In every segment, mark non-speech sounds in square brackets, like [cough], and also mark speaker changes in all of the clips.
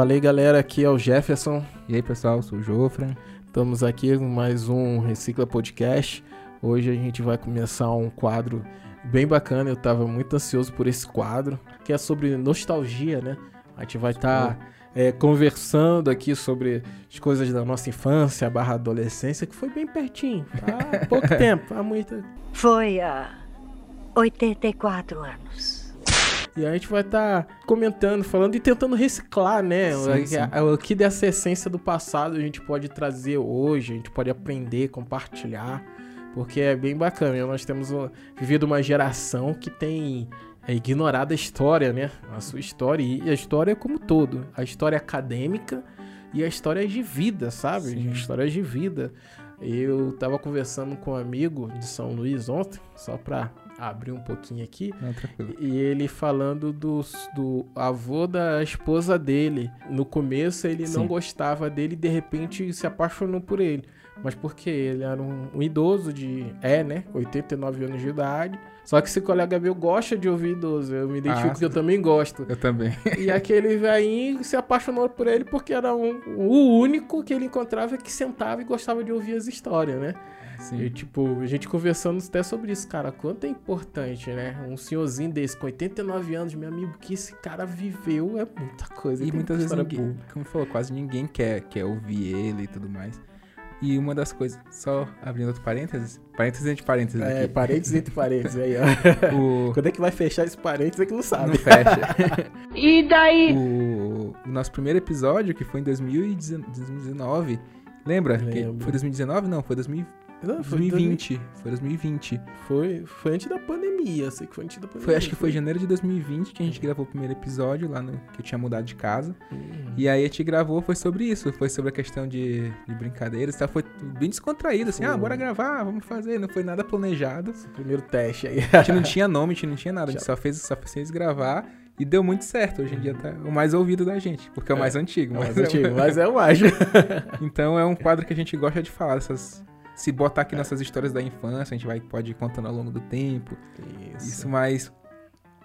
Speaker 1: Falei, galera, aqui é o Jefferson.
Speaker 2: E aí, pessoal, sou o Jofre.
Speaker 1: Estamos aqui com mais um Recicla Podcast. Hoje a gente vai começar um quadro bem bacana. Eu estava muito ansioso por esse quadro, que é sobre nostalgia, né? A gente vai estar tá, é, conversando aqui sobre as coisas da nossa infância barra adolescência, que foi bem pertinho. Há [laughs] pouco tempo, há muita.
Speaker 3: Foi há 84 anos.
Speaker 1: E a gente vai estar tá comentando, falando e tentando reciclar, né? Sim, sim. O que dessa essência do passado a gente pode trazer hoje, a gente pode aprender, compartilhar, porque é bem bacana. Nós temos vivido uma geração que tem é, ignorado a história, né? A sua história e a história como todo. A história acadêmica e a história de vida, sabe? Sim. Histórias de vida. Eu tava conversando com um amigo de São Luís ontem, só pra abrir um pouquinho aqui. Não, e ele falando do, do avô da esposa dele. No começo ele Sim. não gostava dele e de repente se apaixonou por ele. Mas porque ele era um, um, idoso de. É, né? 89 anos de idade. Só que esse colega meu gosta de ouvir idoso. Eu me identifico ah, que eu também gosto.
Speaker 2: Eu também.
Speaker 1: E aquele velhinho se apaixonou por ele porque era um, o único que ele encontrava que sentava e gostava de ouvir as histórias, né? Sim. E, tipo, a gente conversando até sobre isso, cara. Quanto é importante, né? Um senhorzinho desse, com 89 anos, meu amigo, que esse cara viveu é muita coisa.
Speaker 2: E muitas vezes, ninguém, como falou, quase ninguém quer, quer ouvir ele e tudo mais. E uma das coisas, só abrindo outro parênteses, parênteses entre parênteses
Speaker 1: É, aqui. parênteses entre parênteses aí, ó. [laughs] o... [laughs] Quando é que vai fechar esse parênteses é que não sabe.
Speaker 2: Não fecha. [laughs]
Speaker 3: e daí?
Speaker 2: O... o nosso primeiro episódio, que foi em 2019, lembra? Que foi 2019? Não, foi 2020. Não, foi 2020. 2000... Foi 2020.
Speaker 1: Foi, foi antes da pandemia, sei que foi antes da pandemia.
Speaker 2: Foi, acho que foi, janeiro de 2020 que a gente gravou o primeiro episódio lá no que eu tinha mudado de casa. Uhum. E aí a gente gravou, foi sobre isso, foi sobre a questão de, de brincadeiras, tá? foi bem descontraído, assim, foi. ah, bora gravar, vamos fazer, não foi nada planejado.
Speaker 1: Esse primeiro teste aí.
Speaker 2: A gente não tinha nome, a gente não tinha nada, a gente só fez, só fez gravar. E deu muito certo. Hoje em dia tá o mais ouvido da gente, porque é o é, mais antigo.
Speaker 1: É o mais é antigo, [laughs] mas é o mais.
Speaker 2: então é um quadro que a gente gosta de falar, essas se botar aqui é. nossas histórias da infância, a gente vai pode ir contando ao longo do tempo. Isso. Isso, mas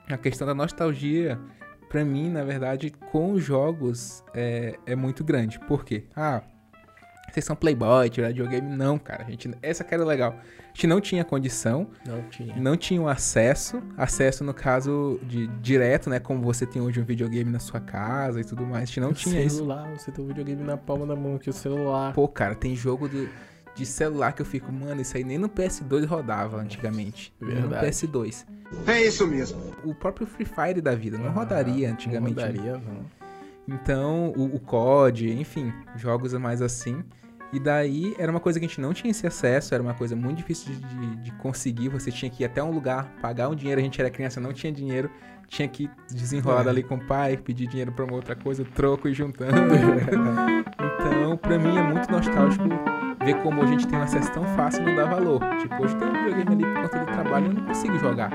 Speaker 2: a questão da nostalgia, para mim, na verdade, com os jogos é, é muito grande. Por quê? Ah, vocês são playboy, tirar videogame. Não, cara. A gente, essa que era legal. A gente não tinha condição.
Speaker 1: Não tinha.
Speaker 2: Não tinha o acesso. Acesso, no caso, de direto, né? Como você tem hoje um videogame na sua casa e tudo mais. A gente não o tinha
Speaker 1: celular, isso. você tem um videogame na palma da mão, que o celular.
Speaker 2: Pô, cara, tem jogo do de celular que eu fico, mano, isso aí nem no PS2 rodava antigamente. Verdade. Nem no PS2.
Speaker 4: É isso mesmo.
Speaker 2: O próprio Free Fire da vida não ah, rodaria antigamente.
Speaker 1: Não rodaria, não.
Speaker 2: Então, o, o COD, enfim, jogos mais assim. E daí era uma coisa que a gente não tinha esse acesso, era uma coisa muito difícil de, de, de, conseguir. Você tinha que ir até um lugar, pagar um dinheiro. A gente era criança, não tinha dinheiro, tinha que desenrolar é. ali com o pai, pedir dinheiro para uma outra coisa, troco e juntando. então, para mim é muito nostálgico ver como a gente tem um acesso tão fácil e não dá valor. Tipo, hoje tem um videogame ali por conta do trabalho e eu não consigo jogar.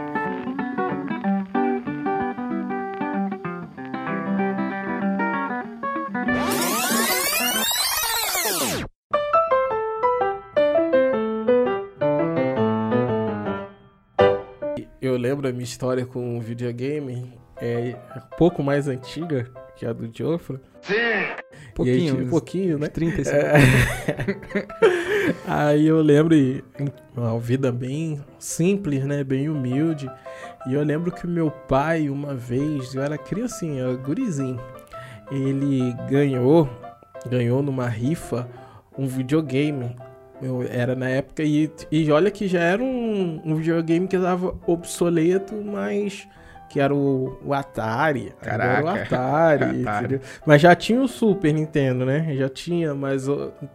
Speaker 1: Eu lembro a minha história com videogame, é pouco mais antiga que a do Joffre.
Speaker 2: Sim!
Speaker 1: Pouquinho, aí, um pouquinho, né?
Speaker 2: 35 é... [laughs]
Speaker 1: Aí eu lembro, uma vida bem simples, né? Bem humilde. E eu lembro que o meu pai, uma vez, eu era criancinha, gurizinho, ele ganhou, ganhou numa rifa um videogame. Eu, era na época, e, e olha que já era um, um videogame que estava obsoleto, mas que era o, o Atari.
Speaker 2: Caraca.
Speaker 1: Era o Atari, [laughs] Atari. Mas já tinha o Super Nintendo, né? Já tinha, mas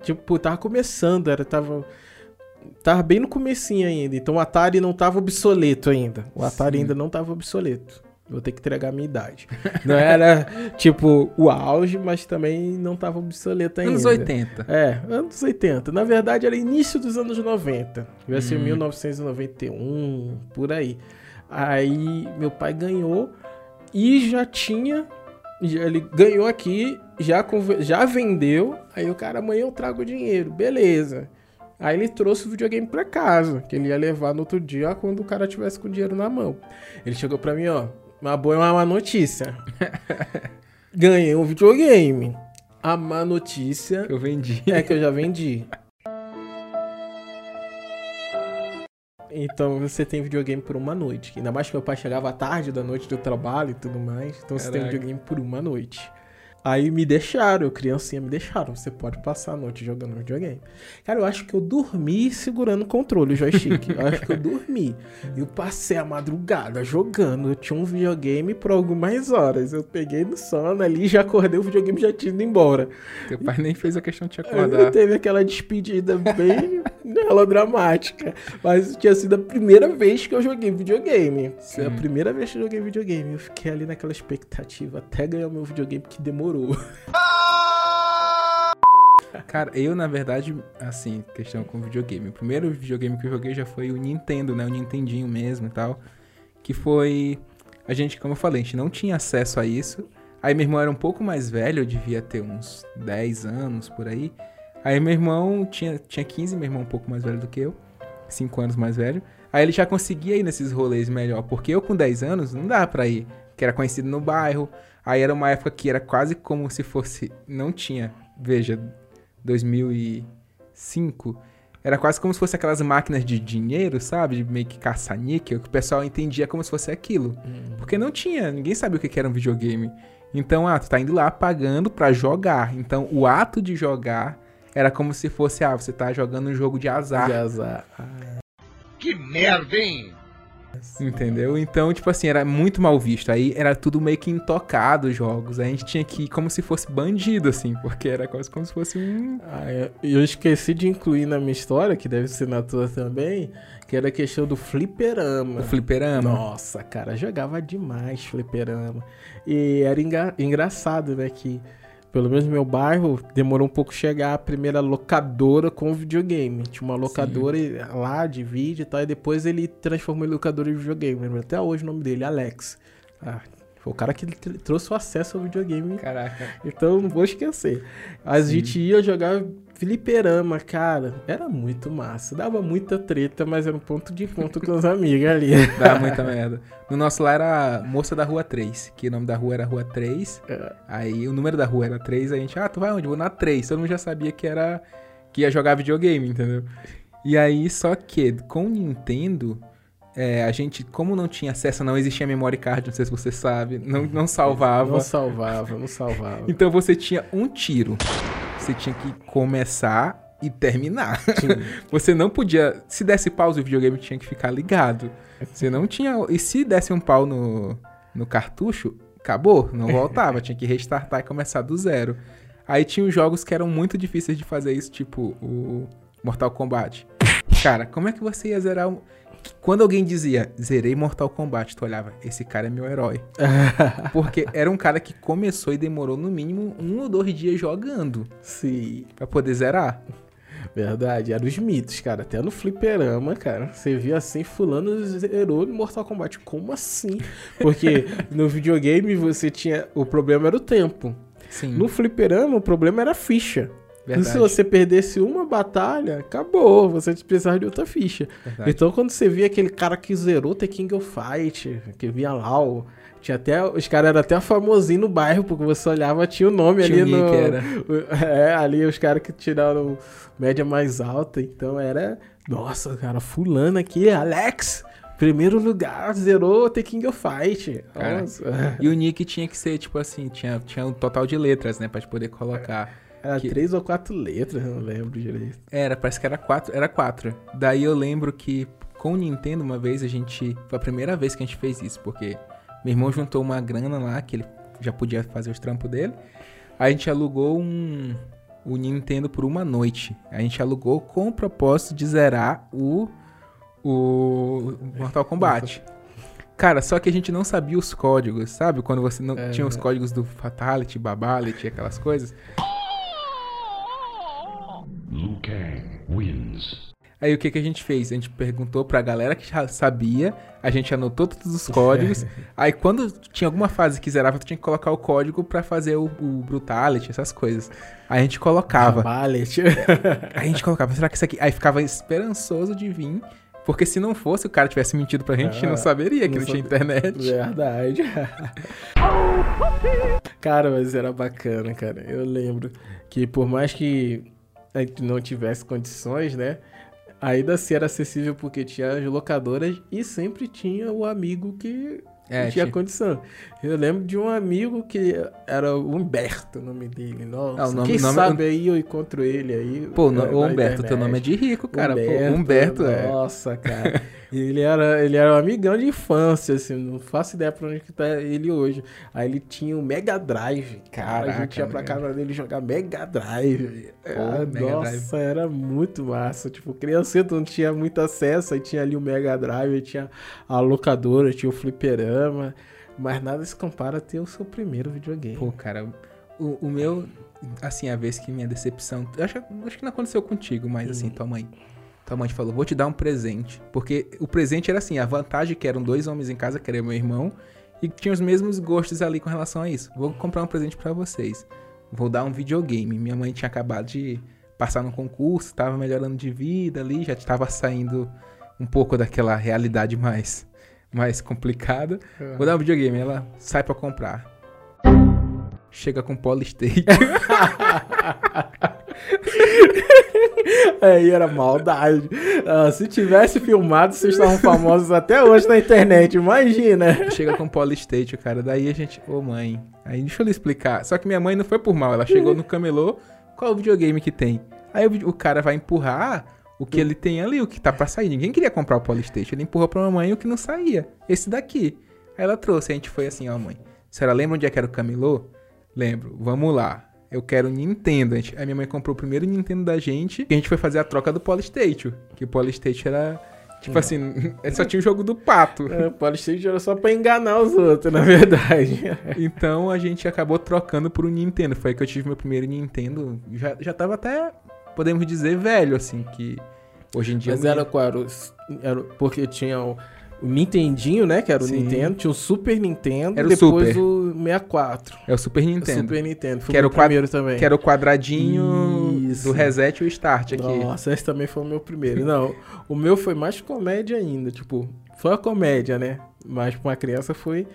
Speaker 1: tipo, tava começando, era tava tava bem no comecinho ainda. Então o Atari não tava obsoleto ainda. O Atari Sim. ainda não tava obsoleto. Vou ter que entregar a minha idade. [laughs] Não era, tipo, o auge, mas também não tava obsoleto ainda.
Speaker 2: Anos 80.
Speaker 1: É, anos 80. Na verdade, era início dos anos 90. Vai ser hum. 1991, por aí. Aí meu pai ganhou e já tinha. Ele ganhou aqui, já, já vendeu. Aí o cara, amanhã eu trago o dinheiro. Beleza. Aí ele trouxe o videogame pra casa, que ele ia levar no outro dia quando o cara tivesse com o dinheiro na mão. Ele chegou pra mim, ó. Uma boa é uma má notícia. [laughs] Ganhei um videogame. A má notícia
Speaker 2: Eu vendi.
Speaker 1: é que eu já vendi. Então você tem videogame por uma noite. Ainda mais que meu pai chegava à tarde da noite do trabalho e tudo mais. Então você tem
Speaker 2: Caraca.
Speaker 1: videogame por uma noite. Aí me deixaram, eu criancinha me deixaram. Você pode passar a noite jogando videogame. Cara, eu acho que eu dormi segurando o controle, o joystick. Eu acho que eu dormi. Eu passei a madrugada jogando. Eu tinha um videogame por algumas horas. Eu peguei no sono ali, já acordei, o videogame já tinha ido embora.
Speaker 2: Teu pai nem fez a questão de te acordar.
Speaker 1: teve aquela despedida bem melodramática. Mas tinha sido a primeira vez que eu joguei videogame. Foi a primeira vez que eu joguei videogame. Eu fiquei ali naquela expectativa até ganhar o meu videogame que demorou. [laughs]
Speaker 2: Cara, eu, na verdade, assim, questão com videogame. O primeiro videogame que eu joguei já foi o Nintendo, né? O Nintendinho mesmo e tal. Que foi. A gente, como eu falei, a gente não tinha acesso a isso. Aí meu irmão era um pouco mais velho, eu devia ter uns 10 anos por aí. Aí meu irmão tinha, tinha 15, meu irmão um pouco mais velho do que eu. 5 anos mais velho. Aí ele já conseguia ir nesses rolês melhor. Porque eu com 10 anos não dava pra ir. Que era conhecido no bairro. Aí era uma época que era quase como se fosse. Não tinha. Veja, 2005. Era quase como se fosse aquelas máquinas de dinheiro, sabe? De meio que caça-níquel, que o pessoal entendia como se fosse aquilo. Porque não tinha, ninguém sabia o que que era um videogame. Então, ah, tu tá indo lá pagando pra jogar. Então, o ato de jogar era como se fosse, ah, você tá jogando um jogo de azar.
Speaker 1: De azar.
Speaker 4: Que merda, hein?
Speaker 2: Entendeu? Então, tipo assim, era muito mal visto. Aí era tudo meio que intocado os jogos. Aí a gente tinha que ir como se fosse bandido, assim, [laughs] porque era quase como se fosse um.
Speaker 1: Ah, eu- eu esqueci de incluir na minha história, que deve ser na tua também, que era a questão do fliperama.
Speaker 2: O fliperama.
Speaker 1: Nossa, cara, jogava demais fliperama. E era enga- engraçado, né, que pelo menos no meu bairro demorou um pouco chegar a primeira locadora com videogame. Tinha uma locadora lá de vídeo e tal, e depois ele transformou em locadora de videogame. Lembro até hoje o nome dele, Alex. Ah, foi o cara que tr- trouxe o acesso ao videogame
Speaker 2: Caraca.
Speaker 1: então não vou esquecer. A
Speaker 2: Sim.
Speaker 1: gente ia jogar fliperama, cara. Era muito massa. Dava muita treta, mas era um ponto de encontro com os amigos ali. [laughs]
Speaker 2: Dá muita merda. No nosso lá era Moça da Rua 3, que o nome da rua era Rua 3.
Speaker 1: É.
Speaker 2: Aí o número da rua era 3, a gente, ah, tu vai onde? Vou na 3. Todo mundo já sabia que era que ia jogar videogame, entendeu? E aí, só que com o Nintendo, é, a gente, como não tinha acesso, não existia memory card, não sei se você sabe, não, não salvava.
Speaker 1: Não salvava, não salvava.
Speaker 2: Então você tinha um tiro. Você tinha que começar e terminar. [laughs] Você não podia. Se desse pausa, o videogame tinha que ficar ligado. Você não tinha. E se desse um pau no, no cartucho, acabou. Não voltava. tinha que restartar e começar do zero. Aí tinha os jogos que eram muito difíceis de fazer isso, tipo o Mortal Kombat. Cara, como é que você ia zerar um. Quando alguém dizia, zerei Mortal Kombat, tu olhava, esse cara é meu herói. [laughs] Porque era um cara que começou e demorou no mínimo um ou dois dias jogando
Speaker 1: Sim,
Speaker 2: pra poder zerar.
Speaker 1: verdade. Eram os mitos, cara. Até no fliperama, cara. Você via assim, fulano zerou no Mortal Kombat. Como assim? Porque [laughs] no videogame você tinha... O problema era o tempo.
Speaker 2: Sim,
Speaker 1: No fliperama, o problema era a ficha.
Speaker 2: Verdade.
Speaker 1: Se você perdesse uma batalha, acabou. Você precisava de outra ficha.
Speaker 2: verdade.
Speaker 1: Então, quando você via aquele cara que zerou The King of Fight, que vinha lá, o- tinha até, os caras eram até famosinhos no bairro, porque você olhava, tinha o nome
Speaker 2: Tinha
Speaker 1: ali no.
Speaker 2: era. [laughs]
Speaker 1: É, ali os caras que tiraram média mais alta. Então era. Nossa, cara, fulano aqui, Alex, primeiro lugar, zerou The King of Fight.
Speaker 2: Cara. E o nick tinha que ser, tipo assim, tinha, tinha um total de letras, né? Pra gente poder colocar.
Speaker 1: Era
Speaker 2: que-
Speaker 1: três ou quatro letras, não lembro direito.
Speaker 2: Era, parece que era quatro. Era quatro. Daí eu lembro que com o Nintendo, uma vez, a gente. Foi a primeira vez que a gente fez isso, porque meu irmão juntou uma grana lá, que ele já podia fazer os trampos dele. A gente alugou um. O Nintendo por uma noite. A gente alugou com o propósito de zerar o. O Mortal Kombat. Cara, só que a gente não sabia os códigos, sabe? Quando você não
Speaker 1: É.
Speaker 2: tinha os códigos do Fatality, Babality, aquelas coisas.
Speaker 4: Liu Kang wins.
Speaker 2: Aí o que, que a gente fez? A gente perguntou pra galera que já sabia, a gente anotou todos os códigos. [laughs] aí quando tinha alguma fase que zerava, tu tinha que colocar o código pra fazer o, o Brutality, essas coisas. Aí a gente colocava.
Speaker 1: Ballet. [laughs]
Speaker 2: Aí a gente colocava, será que isso aqui. Aí ficava esperançoso de vir Porque se não fosse, o cara tivesse mentido pra gente, a gente não
Speaker 1: Ah,
Speaker 2: saberia que
Speaker 1: não
Speaker 2: não, tinha internet.
Speaker 1: Verdade. [laughs] cara, mas era bacana, cara. Eu lembro que por mais que a gente não tivesse condições, né? Ainda assim era acessível porque tinha as locadoras e sempre tinha o amigo que
Speaker 2: É,
Speaker 1: tinha condição. Eu lembro de um amigo que era o Humberto, o nome dele. Nossa,
Speaker 2: Ah, o nome-
Speaker 1: quem
Speaker 2: nome-
Speaker 1: sabe aí eu encontro ele aí.
Speaker 2: Pô, ô,
Speaker 1: na
Speaker 2: Humberto, teu
Speaker 1: internet.
Speaker 2: nome é de rico, cara. Pô, Humberto é.
Speaker 1: Nossa, cara. [laughs] ele era, ele era um amigão de infância, assim, não faço ideia pra onde que tá ele hoje. Aí ele tinha um Mega Drive, cara. a gente ia pra casa dele jogar Mega Drive. Ah,
Speaker 2: Mega
Speaker 1: nossa, era muito massa. Tipo, criança não tinha muito acesso, aí tinha ali o Mega Drive, tinha a locadora, tinha o fliperama. Mas nada se compara a ter o seu primeiro videogame.
Speaker 2: Pô, cara, o, o meu, assim, a vez que minha decepção. Acho, acho que não aconteceu contigo, mas assim, tua mãe. Tua mãe falou, vou te dar um presente. Porque o presente era assim, a vantagem é que eram dois homens em casa, que era meu irmão, e que tinham os mesmos gostos ali com relação a isso. Vou comprar um presente pra vocês. Vou dar um videogame. Minha mãe tinha acabado de passar no concurso, tava melhorando de vida ali, já estava saindo um pouco daquela realidade mais, mais complicada. Vou dar um videogame. Ela sai pra comprar. Chega com Polystation. [laughs]
Speaker 1: Aí [laughs] era maldade. Ah, se tivesse filmado, vocês estavam famosos até hoje na internet, imagina.
Speaker 2: Chega com Polystation, cara. Daí a gente, ô mãe. Aí deixa eu lhe explicar. Só que minha mãe não foi por mal. Ela chegou no camelô. Qual o videogame que tem? Aí o, cara vai empurrar o que ele tem ali, o que tá pra sair. Ninguém queria comprar o Polystation. Ele empurrou pra mamãe o que não saía. Esse daqui. Aí ela trouxe. A gente foi assim, ó, mãe. A senhora lembra onde é que era o camelô? Lembro. Vamos lá. Eu quero Nintendo. A minha mãe comprou o primeiro Nintendo da gente. E a gente foi fazer a troca do Polystation. Que o Polystation era. Tipo assim, [laughs] só tinha o jogo do pato.
Speaker 1: É, Polystation era só pra enganar os outros, na verdade. [laughs]
Speaker 2: Então a gente acabou trocando por um Nintendo. Foi aí que eu tive meu primeiro Nintendo. Já, já tava até, podemos dizer, velho, assim, que hoje em dia.
Speaker 1: Mas
Speaker 2: eu
Speaker 1: era qual? Era porque tinha o, o Nintendinho, né? Que era o
Speaker 2: Sim.
Speaker 1: Nintendo. Tinha o Super Nintendo
Speaker 2: Era
Speaker 1: e
Speaker 2: o
Speaker 1: depois
Speaker 2: Super.
Speaker 1: o 64.
Speaker 2: É o Super
Speaker 1: O
Speaker 2: Nintendo.
Speaker 1: Super Nintendo. Foi
Speaker 2: Que era
Speaker 1: o
Speaker 2: o
Speaker 1: primeiro também.
Speaker 2: Que era o quadradinho
Speaker 1: Isso.
Speaker 2: do reset e o start aqui.
Speaker 1: Nossa, esse também foi o meu primeiro. Não, o meu foi mais comédia ainda. Tipo, foi a comédia, né? Mas pra uma criança foi.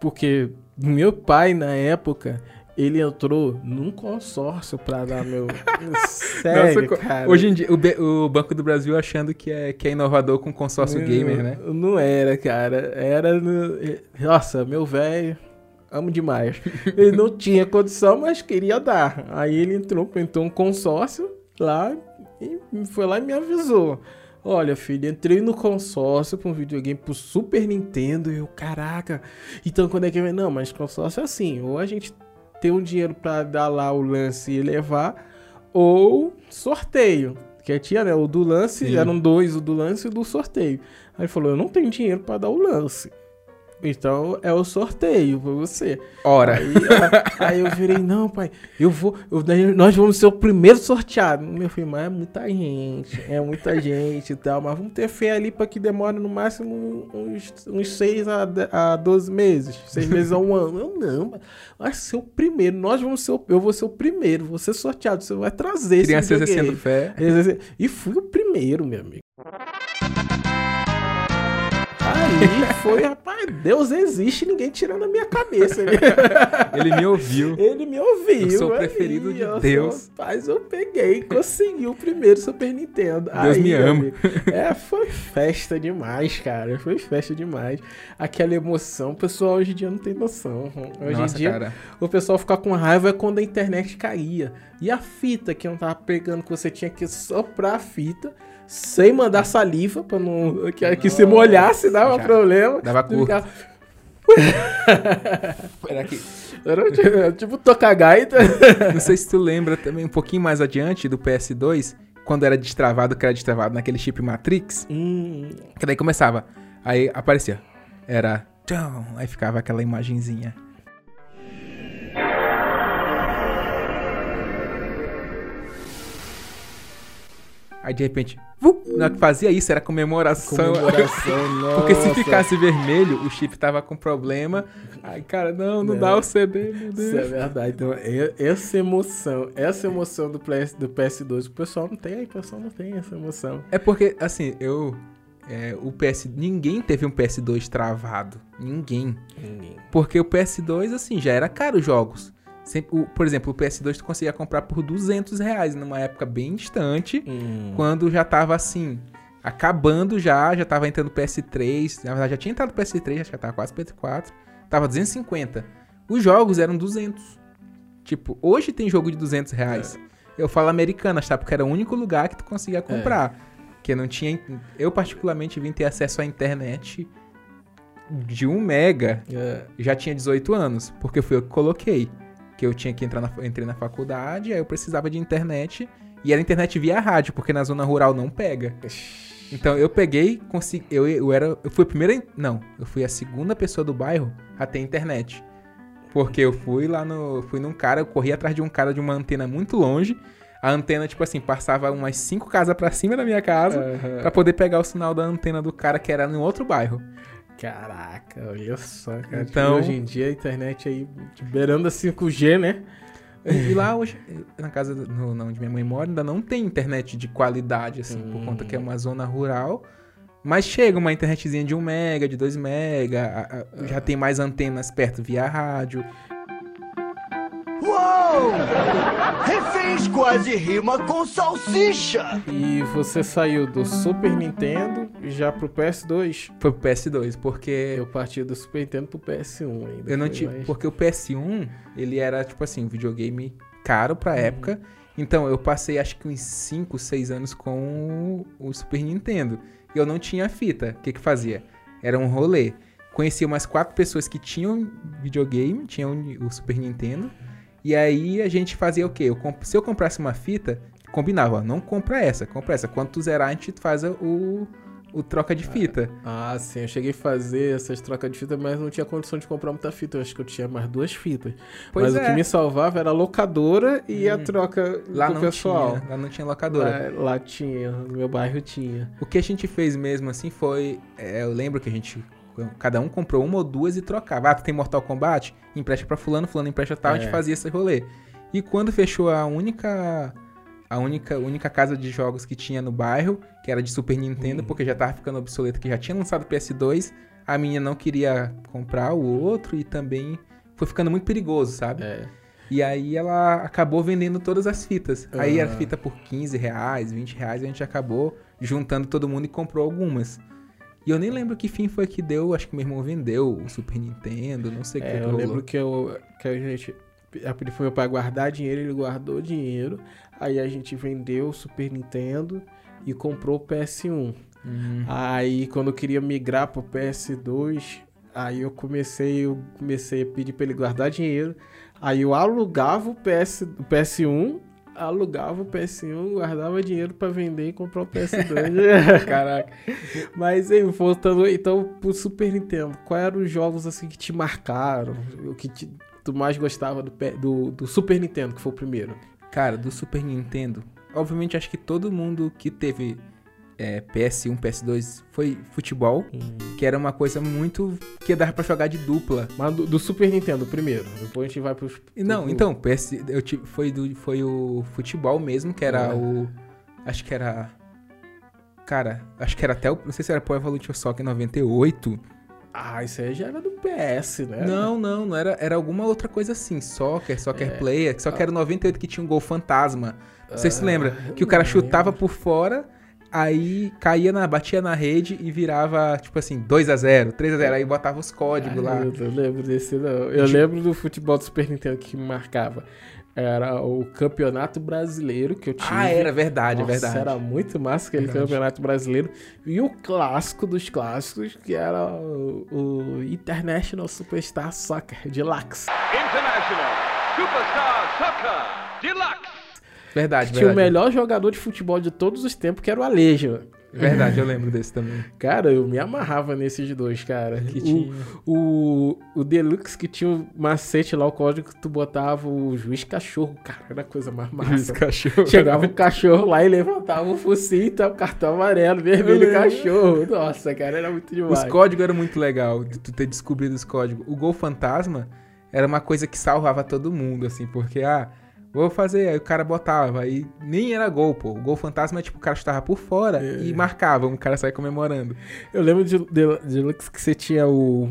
Speaker 1: Porque meu pai, na época, ele entrou num consórcio pra dar meu. [laughs] Sério,
Speaker 2: Nossa,
Speaker 1: cara.
Speaker 2: Hoje em dia, o, B- o Banco do Brasil achando que é, que é inovador com consórcio
Speaker 1: Não,
Speaker 2: gamer, né?
Speaker 1: Não era, cara. Era. No... Nossa, meu velho. Amo demais. [laughs] Ele não tinha condição, mas queria dar. Aí ele entrou, pintou um consórcio lá e foi lá e me avisou. Olha, filho, entrei no consórcio pra um videogame pro Super Nintendo e eu, caraca. Então quando é que vem? Não, mas consórcio é assim, ou a gente tem um dinheiro pra dar lá o lance e levar, ou sorteio. Que tinha, né? O do lance,
Speaker 2: Sim.
Speaker 1: eram dois, o do lance e o do sorteio. Aí ele falou, eu não tenho dinheiro pra dar o lance. Então é o sorteio pra você.
Speaker 2: Ora,
Speaker 1: Aí, aí eu virei, não, pai, eu vou. eu- nós vamos ser o primeiro sorteado. Meu filho, mas é muita gente, é muita [laughs] gente e tal. Mas vamos ter fé ali pra que demore no máximo uns, uns 6 a, a 12 meses. 6 meses a um ano. Eu não, mas vai ser o primeiro. Nós vamos ser o, Eu vou ser o primeiro, ser sorteado. Você vai trazer esse
Speaker 2: criança
Speaker 1: videogame.
Speaker 2: exercendo fé.
Speaker 1: E fui o primeiro, meu amigo. Aí foi, rapaz, Deus existe, ninguém tirando a minha cabeça. [laughs]
Speaker 2: Ele me ouviu.
Speaker 1: Ele me ouviu.
Speaker 2: Eu sou o
Speaker 1: aí
Speaker 2: preferido de
Speaker 1: eu
Speaker 2: Deus.
Speaker 1: Sou, rapaz, eu peguei, consegui o primeiro Super Nintendo.
Speaker 2: Deus
Speaker 1: Aí,
Speaker 2: me ama.
Speaker 1: É, foi festa demais, cara. Foi festa demais. Aquela emoção, o pessoal hoje em dia não tem noção. Hoje
Speaker 2: Nossa,
Speaker 1: em dia,
Speaker 2: cara.
Speaker 1: o pessoal ficar com raiva é quando a internet caía. E a fita que não tava pegando, que você tinha que soprar a fita sem mandar saliva pra não. Que, que se molhasse dava
Speaker 2: já.
Speaker 1: problema.
Speaker 2: Dava curto.
Speaker 1: Ficava- [laughs]
Speaker 2: Era aqui.
Speaker 1: Era tipo- tipo tocar gaita.
Speaker 2: Não sei se tu lembra também, um pouquinho mais adiante do PS2, quando era destravado, que era destravado naquele chip Matrix,
Speaker 1: Hum,
Speaker 2: que daí começava. Aí aparecia. Era. tchau, Aí ficava aquela imagenzinha. Aí de repente, que fazia isso, era comemoração.
Speaker 1: comemoração, [laughs]
Speaker 2: Porque se
Speaker 1: nossa.
Speaker 2: ficasse vermelho, o chip tava com problema. Ai, cara, não, não
Speaker 1: É.
Speaker 2: dá o CD, meu Deus.
Speaker 1: Isso é verdade. Então, essa emoção, essa emoção do, PS, do PS2, o pessoal não tem, o pessoal não tem essa emoção.
Speaker 2: É porque, assim, eu. é, o PS. Ninguém teve um PS2 travado. Ninguém.
Speaker 1: Ninguém.
Speaker 2: Porque o PS2, assim, já era caro os jogos. Sempre, o- por exemplo, o PS2 tu conseguia comprar por 200 reais numa época bem distante,
Speaker 1: Hum.
Speaker 2: quando já tava assim, acabando já, já tava entrando o PS3, na verdade já tinha entrado o PS3, acho que já tava quase PS4, tava 250. Os jogos eram 200. Tipo, hoje tem jogo de 200 reais. Eu falo Americanas, tá? Porque era o único lugar que tu conseguia comprar. Que não tinha. Eu, particularmente, vim ter acesso à internet de 1 mega
Speaker 1: É.
Speaker 2: já tinha 18 anos, porque foi eu que coloquei. Que eu tinha que entrar na, entrei na faculdade, aí eu precisava de internet, e era internet via rádio, porque na zona rural não pega. Então eu peguei, consegui, eu, eu era, eu fui a primeira, não, eu fui a segunda pessoa do bairro a ter internet. Porque eu fui lá no, fui num cara, eu corri atrás de um cara de uma antena muito longe. A antena, tipo assim, passava umas cinco casas pra cima da minha casa,
Speaker 1: Aham.
Speaker 2: pra poder pegar o sinal da antena do cara que era em outro bairro.
Speaker 1: Caraca, olha só, cara.
Speaker 2: Então-
Speaker 1: Tipo, hoje em dia a internet aí beirando a 5G, né?
Speaker 2: E lá hoje, na casa no, onde minha mãe mora, ainda não tem internet de qualidade, assim, por conta que é uma zona rural. Mas chega uma internetzinha de 1 mega, de 2 mega, já tem mais antenas perto via rádio.
Speaker 5: Refez quase rima com salsicha!
Speaker 1: E você saiu do Super Nintendo já pro PS2.
Speaker 2: Foi pro PS2, porque
Speaker 1: Eu parti do Super Nintendo pro PS1 ainda.
Speaker 2: eu não tive.
Speaker 1: mais-
Speaker 2: Porque o PS1, ele era, tipo assim, um videogame caro pra época. Então eu passei acho que uns 5, 6 anos com o, o Super Nintendo. E eu não tinha fita. O que que fazia? Era um rolê. Conheci umas quatro pessoas que tinham videogame, tinham o Super Nintendo. E aí a gente fazia o quê? Eu comp- se eu comprasse uma fita, combinava, não compra essa, compra essa. Quando tu zerar, a gente faz o, o troca de fita.
Speaker 1: Ah, sim, eu cheguei a fazer essas trocas de fita, mas não tinha condição de comprar muita fita. Eu acho que eu tinha mais duas fitas.
Speaker 2: Pois
Speaker 1: mas
Speaker 2: é.
Speaker 1: o que me salvava era a locadora e a troca
Speaker 2: Lá
Speaker 1: com o pessoal.
Speaker 2: tinha, lá não tinha locadora.
Speaker 1: Lá, lá tinha, no meu bairro tinha.
Speaker 2: O que a gente fez mesmo assim foi. é, eu lembro que a gente. Cada um comprou uma ou duas e trocava. Ah, tu tem Mortal Kombat? Empresta pra fulano, fulano empresta tal, a gente
Speaker 1: É.
Speaker 2: fazia esse rolê. E quando fechou a única. A única, única casa de jogos que tinha no bairro, que era de Super Nintendo,
Speaker 1: Uhum.
Speaker 2: porque já tava ficando obsoleto, que já tinha lançado o PS2, a minha não queria comprar o outro e também foi ficando muito perigoso, sabe?
Speaker 1: É.
Speaker 2: E aí ela acabou vendendo todas as fitas. Aí a
Speaker 1: Aham.
Speaker 2: fita por 15 reais, 20 reais, a gente acabou juntando todo mundo e comprou algumas. E eu nem lembro que fim foi que deu, acho que meu irmão vendeu o Super Nintendo, não sei o que,
Speaker 1: É,
Speaker 2: que
Speaker 1: eu
Speaker 2: rolou.
Speaker 1: lembro que, eu, que a gente. Pro meu pai guardar dinheiro, ele guardou dinheiro. Aí a gente vendeu o Super Nintendo e comprou o PS1.
Speaker 2: Hum,
Speaker 1: Aí quando eu queria migrar pro PS2, aí eu comecei, eu comecei a pedir pra ele guardar dinheiro. Aí eu alugava o, PS, o PS1, alugava o PS1, guardava dinheiro pra vender e comprar o PS2. [laughs]
Speaker 2: Caraca.
Speaker 1: Mas aí, voltando então pro Super Nintendo, quais eram os jogos assim que te marcaram? O que te- tu mais gostava do, do, do Super Nintendo, que foi o primeiro?
Speaker 2: Cara, do Super Nintendo, obviamente acho que todo mundo que teve é, PS1, PS2 foi futebol, que era uma coisa muito que dava pra jogar de dupla.
Speaker 1: Mas do, do Super Nintendo, primeiro. Depois a gente vai pros.
Speaker 2: E Não,
Speaker 1: pro-
Speaker 2: então, PS, eu tive, foi, do, foi o futebol mesmo, que era
Speaker 1: É.
Speaker 2: o. Acho que era. Cara, acho que era até o. Não sei se era Pro Evolution Soccer 98.
Speaker 1: Ah, isso aí já era do PS, né?
Speaker 2: Não, não, não era. Era alguma outra coisa assim. Soccer, Soccer
Speaker 1: É.
Speaker 2: Player. Só que era o 98 que tinha um gol fantasma. Você se
Speaker 1: Ah,
Speaker 2: lembra? Que o cara chutava
Speaker 1: lembro.
Speaker 2: por fora. Aí caía na, batia na rede e virava, tipo assim, 2x0, 3x0. Aí botava os códigos lá.
Speaker 1: Eu não lembro desse, não. Eu lembro do futebol do Super Nintendo que me marcava. Era o Campeonato Brasileiro que eu tinha.
Speaker 2: Ah, era verdade,
Speaker 1: Nossa,
Speaker 2: é verdade.
Speaker 1: Era muito massa aquele
Speaker 2: Verdade.
Speaker 1: Campeonato Brasileiro. E o clássico dos clássicos, que era o, o International Superstar Soccer Deluxe.
Speaker 4: International Superstar Soccer.
Speaker 2: Verdade,
Speaker 1: Que tinha o
Speaker 2: verdade.
Speaker 1: melhor jogador de futebol de todos os tempos, que era o Alejo.
Speaker 2: Verdade, eu [laughs] lembro desse também.
Speaker 1: Cara, eu me amarrava nesses dois, cara.
Speaker 2: Que
Speaker 1: O-
Speaker 2: tinha.
Speaker 1: O, o Deluxe que tinha o macete lá, o código que tu botava o juiz cachorro, cara, era a coisa mais massa.
Speaker 2: cachorro.
Speaker 1: Chegava o cachorro lá e levantava o focinho e tava o cartão amarelo, vermelho cachorro. Nossa, cara, era muito demais.
Speaker 2: Os códigos eram muito legal, de tu ter descobrido os códigos. O gol fantasma era uma coisa que salvava todo mundo, assim, porque, ah, Vou fazer. Aí o cara botava. Aí nem era gol, pô. O gol fantasma é tipo, o cara chutava por fora
Speaker 1: É.
Speaker 2: e marcava. O cara saia comemorando.
Speaker 1: Eu lembro de, de, de Lux que você tinha o.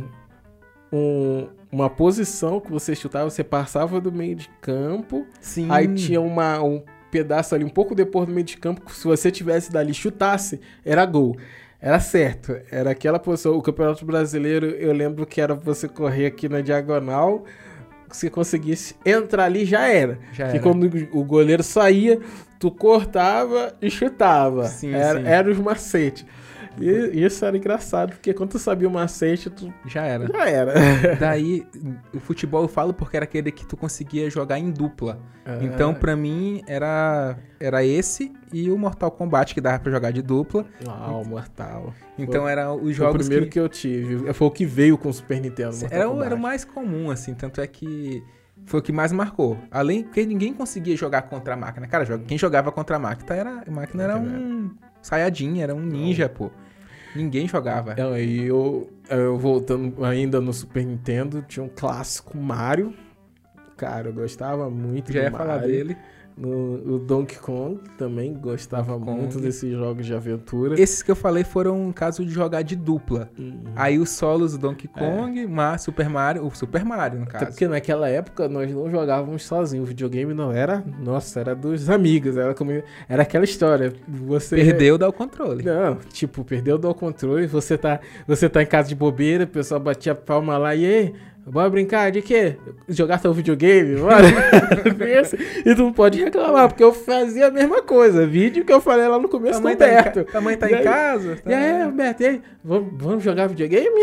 Speaker 1: um- uma posição que você chutava, você passava do meio de campo.
Speaker 2: Sim.
Speaker 1: Aí tinha uma, um pedaço ali um pouco depois do meio de campo, se você tivesse dali e chutasse, era gol. Era certo. Era aquela posição. O Campeonato Brasileiro, eu lembro que era você correr aqui na diagonal. Se conseguisse entrar ali, já era.
Speaker 2: Já
Speaker 1: que
Speaker 2: era.
Speaker 1: quando o goleiro saía, tu cortava e chutava.
Speaker 2: Sim,
Speaker 1: era,
Speaker 2: sim.
Speaker 1: era os macetes. E isso era engraçado, porque quando tu sabia o macete, tu
Speaker 2: Já era.
Speaker 1: já era. [laughs]
Speaker 2: Daí, [laughs] o futebol eu falo porque era aquele que tu conseguia jogar em dupla.
Speaker 1: Ah.
Speaker 2: Então, pra mim, era, era esse e o Mortal Kombat que dava pra jogar de dupla.
Speaker 1: Ah, o Mortal.
Speaker 2: Então, eram os
Speaker 1: Foi o
Speaker 2: jogos
Speaker 1: primeiro
Speaker 2: que...
Speaker 1: que... eu tive. Foi o que veio com o Super Nintendo. Mortal
Speaker 2: Era,
Speaker 1: Kombat.
Speaker 2: era o mais comum, assim. Tanto é que foi o que mais marcou. Além que ninguém conseguia jogar contra a máquina. Cara, quem jogava contra a máquina era, a máquina era um Saiyajin, era um ninja, pô. Ninguém jogava.
Speaker 1: Não, e eu, eu voltando ainda no Super Nintendo, tinha um clássico Mario. Cara, eu gostava muito
Speaker 2: Já
Speaker 1: do
Speaker 2: ia falar
Speaker 1: Mario.
Speaker 2: dele.
Speaker 1: No, o Donkey Kong também gostava
Speaker 2: Donkey
Speaker 1: muito
Speaker 2: Kong.
Speaker 1: desses jogos de aventura.
Speaker 2: Esses que eu falei foram um caso de jogar de dupla.
Speaker 1: Uhum.
Speaker 2: Aí os solos do Donkey Kong, Ma- Super Mario, o Super Mario, no
Speaker 1: Até
Speaker 2: caso.
Speaker 1: porque naquela época nós não jogávamos sozinhos. O videogame não era. Nossa, era dos amigos. Era, como, era aquela história. Você
Speaker 2: Perdeu, dá o controle.
Speaker 1: Não, tipo, perdeu o controle, você tá, você tá em casa de bobeira, o pessoal batia a palma lá e aí, bora brincar de quê? Jogar seu videogame, bora. [laughs] E tu não pode reclamar, porque eu fazia a mesma coisa. Vídeo que eu falei lá no começo do
Speaker 2: mãe tá, tua mãe tá
Speaker 1: E
Speaker 2: em
Speaker 1: aí?
Speaker 2: casa?
Speaker 1: E aí, Alberto, e aí? Vamos, vamos jogar videogame?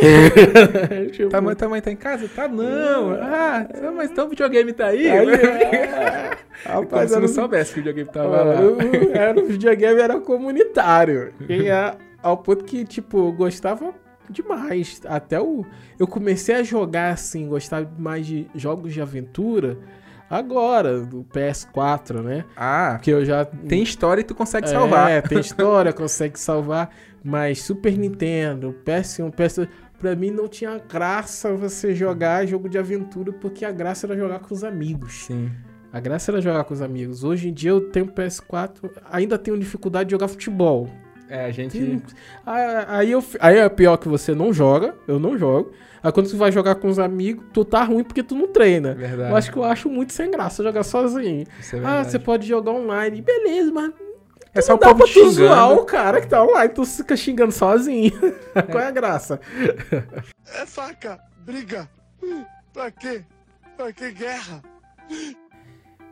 Speaker 1: [laughs] tipo,
Speaker 2: Tua mãe, tua mãe tá em casa? Tá não. Ah, mas então o videogame tá aí?
Speaker 1: aí, [laughs] é,
Speaker 2: Como
Speaker 1: rapaz,
Speaker 2: se
Speaker 1: era
Speaker 2: não soubesse que o videogame tava lá.
Speaker 1: o- era o videogame era comunitário. E a- ao ponto que, tipo, eu gostava demais. Até o. Eu comecei a jogar assim, gostar mais de jogos de aventura agora, do PS4, né?
Speaker 2: Ah,
Speaker 1: Porque eu já.
Speaker 2: tem história e tu consegue salvar.
Speaker 1: É, [laughs] tem história, consegue salvar. Mas Super Nintendo, PS1, PS2. Pra mim não tinha graça você jogar jogo de aventura, porque a graça era jogar com os amigos.
Speaker 2: Sim.
Speaker 1: A graça era jogar com os amigos. Hoje em dia eu tenho PS4, ainda tenho dificuldade de jogar futebol.
Speaker 2: É, a gente.
Speaker 1: Tem- Aí, aí eu, aí é pior que você não joga, eu não jogo. Aí quando tu vai jogar com os amigos, tu tá ruim porque tu não treina.
Speaker 2: Verdade.
Speaker 1: Eu acho que eu acho muito sem graça jogar sozinho.
Speaker 2: Isso é
Speaker 1: ah, você pode jogar online, beleza, mas
Speaker 2: É só
Speaker 1: não
Speaker 2: o
Speaker 1: dá
Speaker 2: povo
Speaker 1: pra tu zoar o cara que tá online, tu fica xingando sozinho. [laughs] Qual é a graça?
Speaker 5: É faca, briga. Pra quê? Pra que guerra?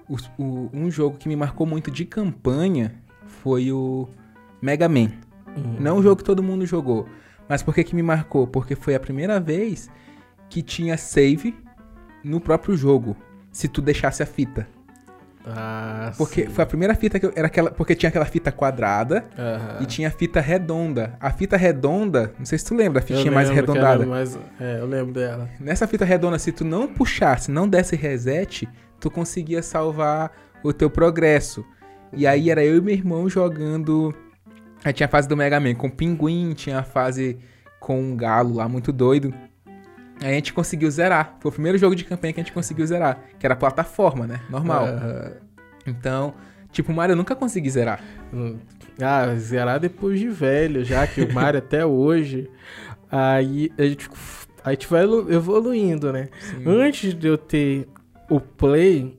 Speaker 2: O- o- um jogo que me marcou muito de campanha foi o Mega Man. Não um jogo que todo mundo jogou. Mas por que que me marcou? Porque foi a primeira vez que tinha save no próprio jogo. Se tu deixasse a fita.
Speaker 1: Ah,
Speaker 2: Porque
Speaker 1: sim.
Speaker 2: foi a primeira fita que eu, era aquela. Porque tinha aquela fita quadrada
Speaker 1: Aham.
Speaker 2: e tinha a fita redonda. A fita redonda, não sei se tu lembra, a
Speaker 1: Eu
Speaker 2: fitinha mais arredondada.
Speaker 1: mais- é, eu lembro dela.
Speaker 2: Nessa fita redonda, se tu não puxasse, não desse reset, tu conseguia salvar o teu progresso. E aí era eu e meu irmão jogando. Aí tinha a fase do Mega Man com o pinguim, tinha a fase com um galo lá muito doido. Aí a gente conseguiu zerar. Foi o primeiro jogo de campanha que a gente conseguiu zerar. Que era plataforma, né? Normal.
Speaker 1: Aham.
Speaker 2: Então, tipo, o Mario eu nunca consegui zerar.
Speaker 1: Hum. Ah, zerar depois de velho, já que o [laughs] Mario até hoje. Aí a gente, a gente vai evolu- evoluindo, né? Antes de eu ter o Play,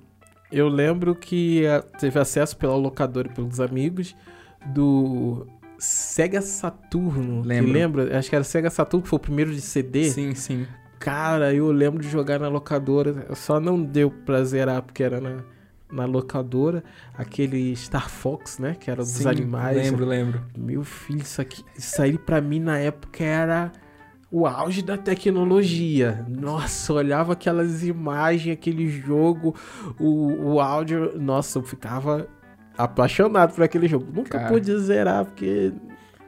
Speaker 1: eu lembro que ah, teve acesso pela locadora e pelos amigos do Sega Saturno.
Speaker 2: Lembro.
Speaker 1: Lembra? Acho que era Sega Saturno, que foi o primeiro de CD.
Speaker 2: Sim, sim.
Speaker 1: Cara, eu lembro de jogar na locadora. Só não deu pra zerar porque era na, na locadora. Aquele Star Fox, né? Que era dos
Speaker 2: Sim,
Speaker 1: animais.
Speaker 2: Lembro, lembro.
Speaker 1: Meu filho, isso aqui. Isso aí pra mim na época era o auge da tecnologia. Nossa, olhava aquelas imagens, aquele jogo, o, o áudio. Nossa, eu ficava apaixonado por aquele jogo. Nunca
Speaker 2: Cara.
Speaker 1: pude zerar porque.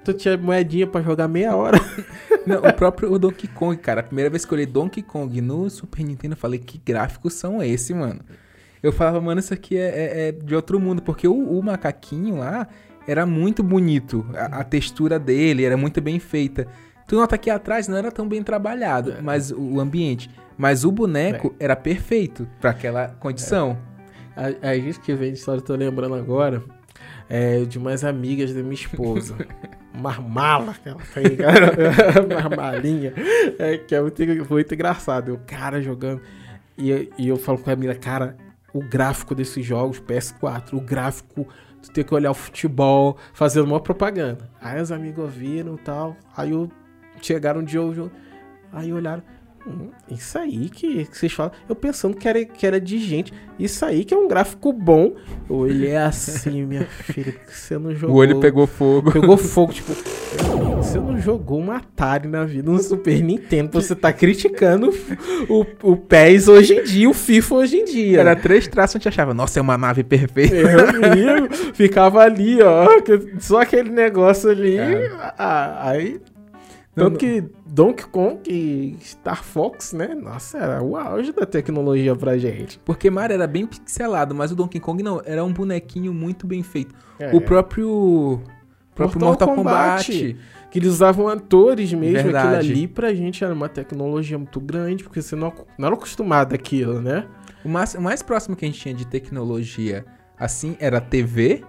Speaker 1: Tu tinha moedinha pra jogar meia hora. [laughs]
Speaker 2: Não, o próprio o Donkey Kong, cara. A primeira vez que eu olhei Donkey Kong no Super Nintendo, eu falei, que gráficos são esse, mano? Eu falava, mano, isso aqui é, é- é de outro mundo, porque o, o macaquinho lá era muito bonito. A, a textura dele era muito bem feita. Tu nota que atrás não era tão bem trabalhado,
Speaker 1: É.
Speaker 2: mas o, o ambiente. Mas o boneco era perfeito pra aquela condição.
Speaker 1: A, a gente que vem de história, eu tô lembrando agora, é de umas amigas da minha esposa. [laughs] Marmala, que ela tem, cara. [laughs] Marmalinha. É, que é muito, muito engraçado. O cara jogando. E, e eu falo com a menina, cara, o gráfico desses jogos, PS4, o gráfico, tu tem que olhar o futebol, fazendo uma propaganda. Aí os amigos viram e tal. Aí eu, chegaram um dia, eu, aí olharam. Isso aí que, que vocês falam. Eu pensando que era, que era de gente. Isso aí que é um gráfico bom. Eu olhei assim, minha filha, porque você não jogou.
Speaker 2: O olho pegou fogo.
Speaker 1: Pegou fogo, tipo. Você não jogou um Atari na vida, um Super Nintendo. Você tá criticando o, o PES hoje em dia, o FIFA hoje em dia.
Speaker 2: Era três traços, a gente achava, nossa, é uma nave perfeita.
Speaker 1: Meu amigo, ficava ali, ó. que- Só aquele negócio ali. ah, aí. Tanto
Speaker 2: não.
Speaker 1: que Donkey Kong e Star Fox, né? Nossa, era o auge da tecnologia pra gente.
Speaker 2: Porque Mario era bem pixelado, mas o Donkey Kong não, era um bonequinho muito bem feito.
Speaker 1: É.
Speaker 2: O próprio, próprio
Speaker 1: Mortal
Speaker 2: Mortal,
Speaker 1: Kombat.
Speaker 2: Kombat.
Speaker 1: Que eles usavam atores mesmo. Aquilo
Speaker 2: Verdade.
Speaker 1: ali pra gente era uma tecnologia muito grande, porque você não, não era acostumado àquilo, né?
Speaker 2: O mais, o mais próximo que a gente tinha de tecnologia, assim, era a TV,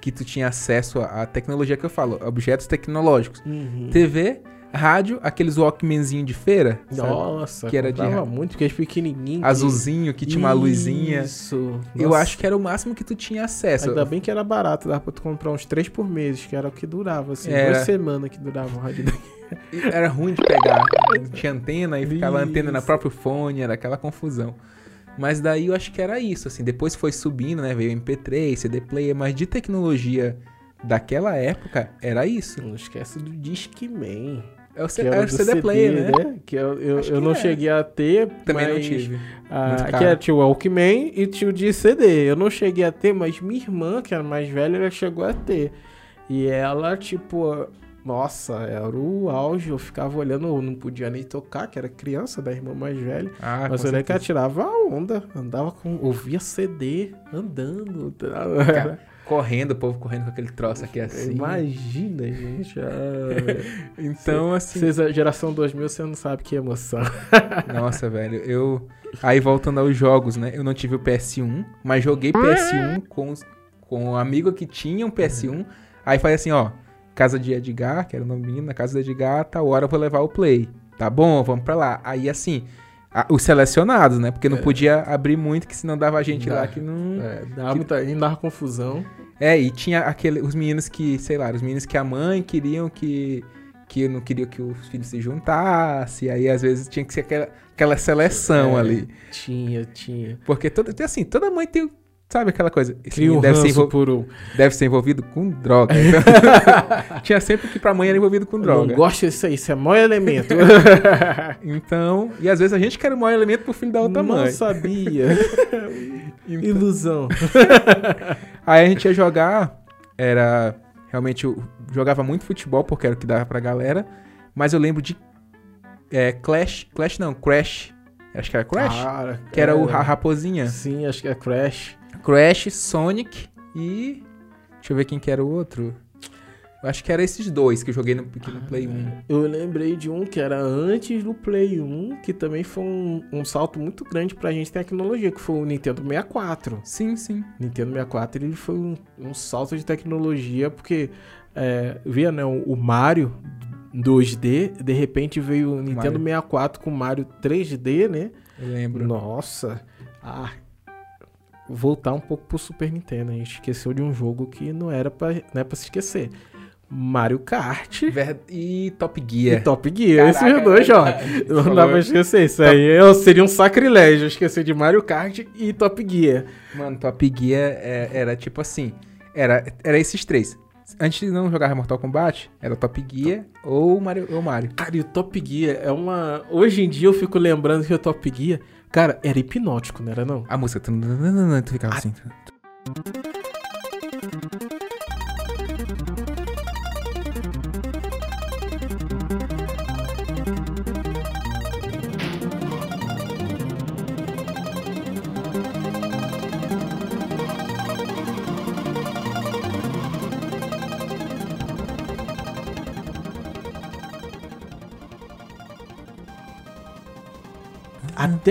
Speaker 2: que tu tinha acesso à à tecnologia que eu falo, objetos tecnológicos.
Speaker 1: Uhum.
Speaker 2: TV, rádio, aqueles Walkmanzinho de feira, sabe?
Speaker 1: Nossa,
Speaker 2: Que era de
Speaker 1: muito, porque é pequenininho. que-
Speaker 2: azulzinho, que tinha uma luzinha.
Speaker 1: Isso.
Speaker 2: Eu acho que era o máximo que tu tinha acesso.
Speaker 1: Ainda bem que era barato, dava pra tu comprar uns três por mês, que era o que durava, assim,
Speaker 2: Era.
Speaker 1: duas semanas que durava o rádio.
Speaker 2: E Era ruim de pegar. Tinha antena e ficava a antena na
Speaker 1: Isso.
Speaker 2: próprio fone, era aquela confusão. Mas daí eu acho que era isso, assim. Depois foi subindo, né? Veio MP3, CD player, mas de tecnologia daquela época era isso.
Speaker 1: Não esquece do Discman.
Speaker 2: É o, C- é o
Speaker 1: do
Speaker 2: CD, player, né?
Speaker 1: Que eu, eu, eu
Speaker 2: que
Speaker 1: não
Speaker 2: é.
Speaker 1: cheguei a ter,
Speaker 2: Também não
Speaker 1: mas,
Speaker 2: tive.
Speaker 1: ah, que era, tinha o Walkman e tinha o de CD. Eu não cheguei a ter, mas minha irmã, que era mais velha, ela chegou a ter. E ela, tipo, nossa, era o auge. Eu ficava olhando, eu não podia nem tocar, que era criança da irmã mais velha.
Speaker 2: Ah,
Speaker 1: Mas eu lembro que ela tirava a onda, andava com. ouvia CD, andando.
Speaker 2: Cara, correndo, o povo correndo com aquele troço aqui assim.
Speaker 1: Imagina, gente. ah, [laughs]
Speaker 2: Então, assim.
Speaker 1: Vocês, a geração 2000, você não sabe que emoção. [laughs]
Speaker 2: Nossa, velho, eu. Aí voltando aos jogos, né? Eu não tive o PS1, mas joguei PS1 com, os- com um amigo que tinha um PS1. Aí falei assim, ó, casa de Edgar, que era o nome menino, na casa de Edgar, tal hora eu vou levar o Play. Tá bom, vamos pra lá. Aí assim, a- os selecionados, né? Porque não podia abrir muito, que senão dava gente
Speaker 1: Dá.
Speaker 2: lá que não.
Speaker 1: É, dava muita ainda dava confusão.
Speaker 2: É, e tinha aquele, os meninos que, sei lá, os meninos que a mãe queriam que. Que não queriam que os filhos se juntassem, aí às vezes tinha que ser aquela, aquela seleção
Speaker 1: É,
Speaker 2: ali.
Speaker 1: Tinha, tinha.
Speaker 2: Porque toda, assim, toda mãe tem, sabe aquela coisa? Esse
Speaker 1: Cria um
Speaker 2: deve, ser
Speaker 1: por um.
Speaker 2: deve ser envolvido com droga. Então, [laughs] tinha sempre que pra mãe era envolvido com droga.
Speaker 1: Não gosto disso aí, isso é maior elemento. [laughs]
Speaker 2: Então, e às vezes a gente quer o maior elemento pro filho da outra
Speaker 1: não
Speaker 2: mãe.
Speaker 1: sabia. [laughs]
Speaker 2: Então,
Speaker 1: Ilusão.
Speaker 2: aí a gente ia jogar, era realmente eu jogava muito futebol porque era o que dava pra galera, mas eu lembro de é, Clash, Clash não, Crash. Acho que era Crash,
Speaker 1: Cara,
Speaker 2: que era o
Speaker 1: é.
Speaker 2: a raposinha.
Speaker 1: Sim, acho que é Crash.
Speaker 2: Crash, Sonic e. Deixa eu ver quem que era o outro. Eu acho que era esses dois que eu joguei no, no Play 1.
Speaker 1: Eu lembrei de um que era antes do Play 1, que também foi um, um salto muito grande pra gente tecnologia, que foi o Nintendo 64.
Speaker 2: Sim, sim.
Speaker 1: Nintendo 64 ele foi um, um salto de tecnologia, porque é, via né, o, o Mario 2D, de repente veio o Nintendo
Speaker 2: Mario.
Speaker 1: 64 com o Mario 3D, né?
Speaker 2: Eu lembro.
Speaker 1: Nossa, ah, voltar um pouco pro Super Nintendo, a gente esqueceu de um jogo que não era pra, não é pra se esquecer. Mario Kart
Speaker 2: Ver- E Top
Speaker 1: e
Speaker 2: Gear.
Speaker 1: Top Gear,
Speaker 2: Caraca,
Speaker 1: esses dois jogos.
Speaker 2: verdade.
Speaker 1: Não dá pra esquecer, isso aí eu- seria um sacrilégio esquecer de Mario Kart e Top Gear.
Speaker 2: Mano, Top Gear é- era tipo assim. Era, era esses três. Antes de não jogar Mortal Kombat, era Top Gear ou Mario. Ou Mario.
Speaker 1: Cara, e o Top Gear é uma. Hoje em dia eu fico lembrando que o Top Gear, cara, era hipnótico, não era não?
Speaker 2: A música. Tu, tu ficava assim.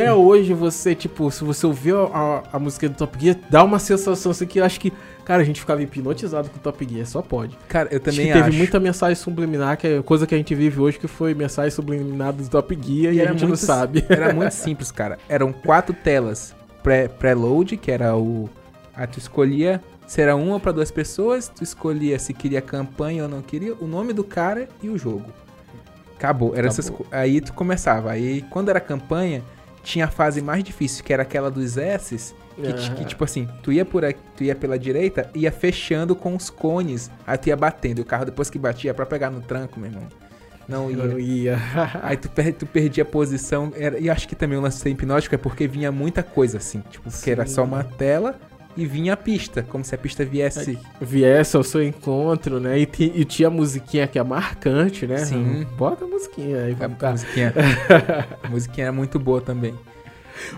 Speaker 1: Até hoje você, tipo, se você ouvir a, a, a música do Top Gear, dá uma sensação assim que eu acho que, cara, a gente ficava hipnotizado com o Top Gear, só pode.
Speaker 2: Cara, eu
Speaker 1: Acho
Speaker 2: também
Speaker 1: que
Speaker 2: acho.
Speaker 1: teve muita mensagem subliminar, que é coisa que a gente vive hoje, que foi mensagem subliminar do Top Gear e, a
Speaker 2: era
Speaker 1: gente não
Speaker 2: muito-
Speaker 1: sabe. [laughs]
Speaker 2: Era muito simples, cara. Eram quatro telas pré- pré-load, que era o. Aí tu escolhia se era uma para duas pessoas, tu escolhia se queria campanha ou não queria, o nome do cara e o jogo. Acabou. Era essas
Speaker 1: Acabou.
Speaker 2: co- aí tu começava. Aí quando era campanha, tinha a fase mais difícil, que era aquela dos S's, que, ti- que, tipo assim, tu ia por aqui, tu ia pela direita, ia fechando com os cones, aí tu ia batendo, e o carro depois que batia pra pegar no tranco, meu irmão. Não ia.
Speaker 1: Eu ia.
Speaker 2: Aí tu, per tu perdia a posição. Era, e acho que também o lance hipnótico é porque vinha muita coisa assim. Tipo, porque era só uma tela e vinha a pista. Como se a pista viesse.
Speaker 1: Viesse ao seu encontro, né? E, e tinha a musiquinha que é marcante, né?
Speaker 2: Sim.
Speaker 1: Bota a musiquinha aí,
Speaker 2: A
Speaker 1: vamos cá.
Speaker 2: musiquinha, [laughs] a musiquinha era muito boa também.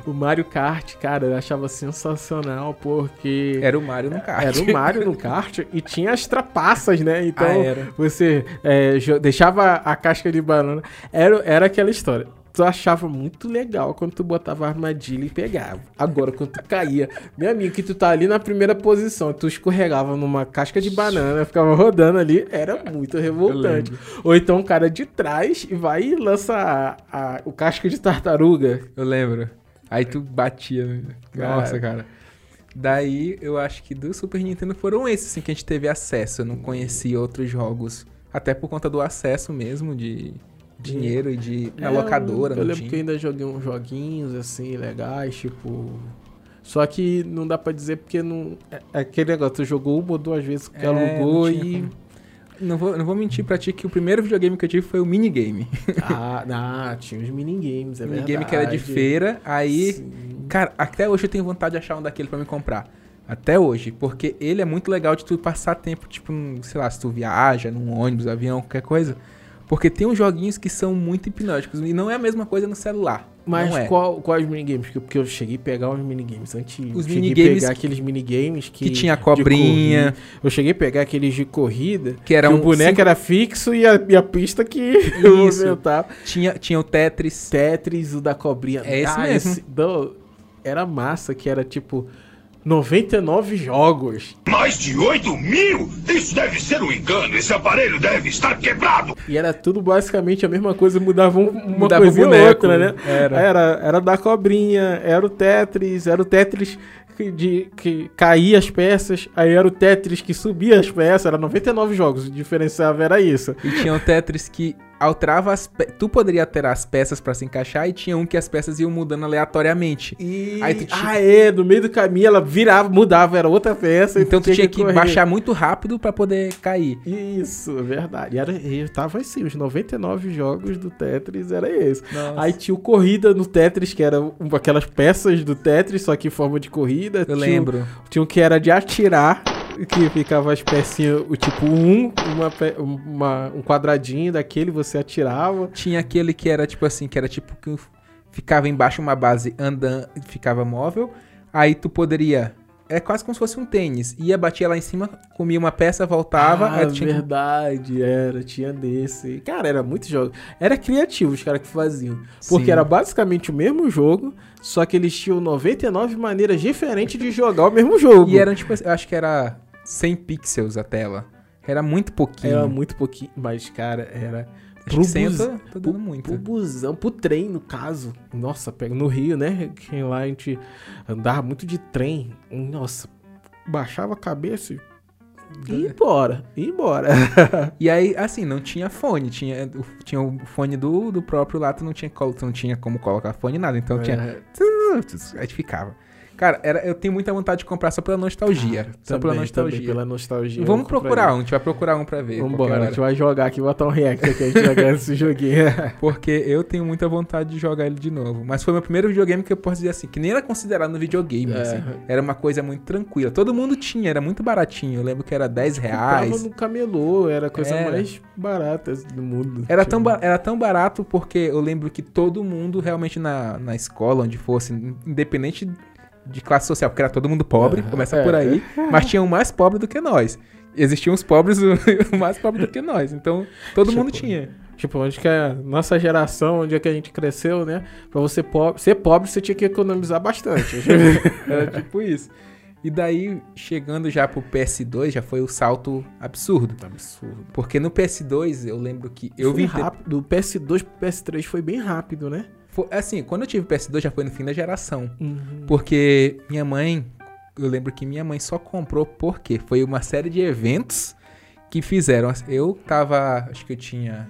Speaker 1: O Mario Kart, cara, eu achava sensacional porque
Speaker 2: Era o Mario no kart.
Speaker 1: era o Mario no kart e tinha as trapaças, né? Então
Speaker 2: Ah,
Speaker 1: você é, deixava a casca de banana. Era, era aquela história. Tu achava muito legal quando tu botava a armadilha e pegava. Agora, quando tu caía, meu amigo, que tu tá ali na primeira posição, tu escorregava numa casca de banana, ficava rodando ali, era muito revoltante. Ou então o cara de trás e vai e lança a- a- o casca de tartaruga.
Speaker 2: Eu lembro. Aí tu batia. Nossa, cara. Daí eu acho que do Super Nintendo foram esses assim, que a gente teve acesso. Eu não conhecia outros jogos. Até por conta do acesso mesmo, de dinheiro e de. Na
Speaker 1: É,
Speaker 2: locadora,
Speaker 1: Eu, eu lembro
Speaker 2: tinha.
Speaker 1: que eu ainda joguei uns joguinhos assim, legais, tipo. Só que não dá pra dizer porque não. É é aquele negócio, tu jogou uma ou duas vezes que
Speaker 2: É,
Speaker 1: alugou
Speaker 2: não
Speaker 1: e.
Speaker 2: como. Não vou, não vou mentir pra ti que o primeiro videogame que eu tive foi o minigame. [laughs]
Speaker 1: Ah, ah, tinha os minigames, é
Speaker 2: minigame
Speaker 1: verdade.
Speaker 2: que era de feira. Aí,
Speaker 1: Sim.
Speaker 2: cara, até hoje eu tenho vontade de achar um daquele pra me comprar. Até hoje, porque ele é muito legal de tu passar tempo, tipo, sei lá, se tu viaja num ônibus, avião, qualquer coisa. Porque tem uns joguinhos que são muito hipnóticos e não é a mesma coisa no celular.
Speaker 1: Mas
Speaker 2: é.
Speaker 1: qual, quais minigames? Porque- eu cheguei a pegar os minigames antigos.
Speaker 2: Os
Speaker 1: cheguei
Speaker 2: minigames
Speaker 1: a pegar aqueles minigames que.
Speaker 2: que tinha cobrinha.
Speaker 1: Eu cheguei a pegar aqueles de corrida.
Speaker 2: Que era
Speaker 1: que
Speaker 2: um
Speaker 1: o boneco
Speaker 2: cinco-
Speaker 1: era fixo e a, e a pista que [laughs] movimentava.
Speaker 2: Tinha, tinha o Tetris.
Speaker 1: Tetris, o da cobrinha.
Speaker 2: É esse mesmo.
Speaker 1: do- era massa, que era tipo 99 jogos.
Speaker 5: Mais de 8 mil? Isso deve ser um engano. Esse aparelho deve estar quebrado.
Speaker 1: E era tudo basicamente a mesma coisa, mudava um- uma
Speaker 2: Mudava
Speaker 1: coisa
Speaker 2: boneco,
Speaker 1: outra, né?
Speaker 2: era.
Speaker 1: era. Era da cobrinha, era o Tetris, era o Tetris que, de, que caía as peças, aí era o Tetris que subia as peças, era 99 jogos, o diferencial era isso.
Speaker 2: E tinha o Tetris que alterava as pe... Tu poderia alterar as peças pra se encaixar e tinha um que as peças iam mudando aleatoriamente.
Speaker 1: E...
Speaker 2: Aí tu tinha-
Speaker 1: Ah, é, no meio do caminho ela virava, mudava, era outra peça. e
Speaker 2: Então tu tinha que
Speaker 1: correr.
Speaker 2: baixar muito rápido pra poder cair.
Speaker 1: Isso, é verdade. Era, e tava assim, os 99 jogos do Tetris era esse.
Speaker 2: Nossa.
Speaker 1: Aí tinha o corrida no Tetris, que era aquelas peças do Tetris, só que em forma de corrida.
Speaker 2: Eu
Speaker 1: Tinha o-
Speaker 2: lembro.
Speaker 1: Tinha um que era de atirar, que ficava as pecinhas, o tipo um, uma, uma- um quadradinho daquele, você atirava.
Speaker 2: Tinha aquele que era tipo assim, que era tipo que ficava embaixo uma base andando, ficava móvel. Aí tu poderia. É quase como se fosse um tênis. Ia, batia lá em cima, comia uma peça, voltava.
Speaker 1: ah,
Speaker 2: tinha
Speaker 1: verdade, era, tinha desse. Cara, era muito jogo. Era criativo os caras que faziam. Porque
Speaker 2: Sim.
Speaker 1: era basicamente o mesmo jogo, só que eles tinham 99 maneiras diferentes de jogar o mesmo jogo.
Speaker 2: E eram tipo assim, eu acho que era 100 pixels a tela. Era muito pouquinho.
Speaker 1: Era muito pouquinho, mas, cara, era.
Speaker 2: Acho que 100 eu
Speaker 1: bus-
Speaker 2: tô, tô dando
Speaker 1: pro,
Speaker 2: muito.
Speaker 1: pro busão, pro trem, no caso. Nossa, pega no Rio, né? Que lá a gente andava muito de trem. Nossa, baixava a cabeça e ia embora, ia embora. [laughs]
Speaker 2: E aí, assim, não tinha fone. Tinha, o- tinha o fone do, do próprio lá, tu não tinha, tu não tinha como colocar fone nada. Então tinha.
Speaker 1: É.
Speaker 2: Aí ficava. Cara, era, eu tenho muita vontade de comprar só pela nostalgia. só pela
Speaker 1: Também,
Speaker 2: nostalgia.
Speaker 1: também, pela nostalgia.
Speaker 2: Vamos procurar um, a gente vai procurar um pra ver.
Speaker 1: Vambora, a gente vai jogar aqui, botar um react aqui, a gente jogando esse [laughs] joguinho.
Speaker 2: Porque eu tenho muita vontade de jogar ele de novo. Mas foi meu primeiro videogame que eu posso dizer assim, que nem era considerado no videogame,
Speaker 1: É.
Speaker 2: assim. Era uma coisa muito tranquila. Todo mundo tinha, era muito baratinho. Eu lembro que era 10
Speaker 1: Comprava
Speaker 2: reais.
Speaker 1: no camelô, era a coisa
Speaker 2: Era.
Speaker 1: mais barata do mundo.
Speaker 2: Era tão, era tão barato porque eu lembro que todo mundo realmente na, na escola, onde fosse, independente de classe social, porque era todo mundo pobre,
Speaker 1: É,
Speaker 2: começa
Speaker 1: é.
Speaker 2: por aí, mas tinha um mais pobre do que nós. Existiam os pobres [laughs] mais pobres do que nós, então todo mundo
Speaker 1: Tipo,
Speaker 2: tinha.
Speaker 1: Tipo, onde que é a nossa geração, onde é que a gente cresceu, né? Pra você po ser pobre, você tinha que economizar bastante. [laughs]
Speaker 2: Era tipo isso. E daí, chegando já pro PS2, já foi o salto absurdo.
Speaker 1: Absurdo.
Speaker 2: Porque no PS2, eu lembro que eu vim
Speaker 1: vi rápido. Do PS2 pro PS3 foi bem rápido, né?
Speaker 2: Foi- assim, quando eu tive PS2 já foi no fim da geração. Porque minha mãe, eu lembro que minha mãe só comprou porque foi uma série de eventos que fizeram. Eu tava, acho que eu tinha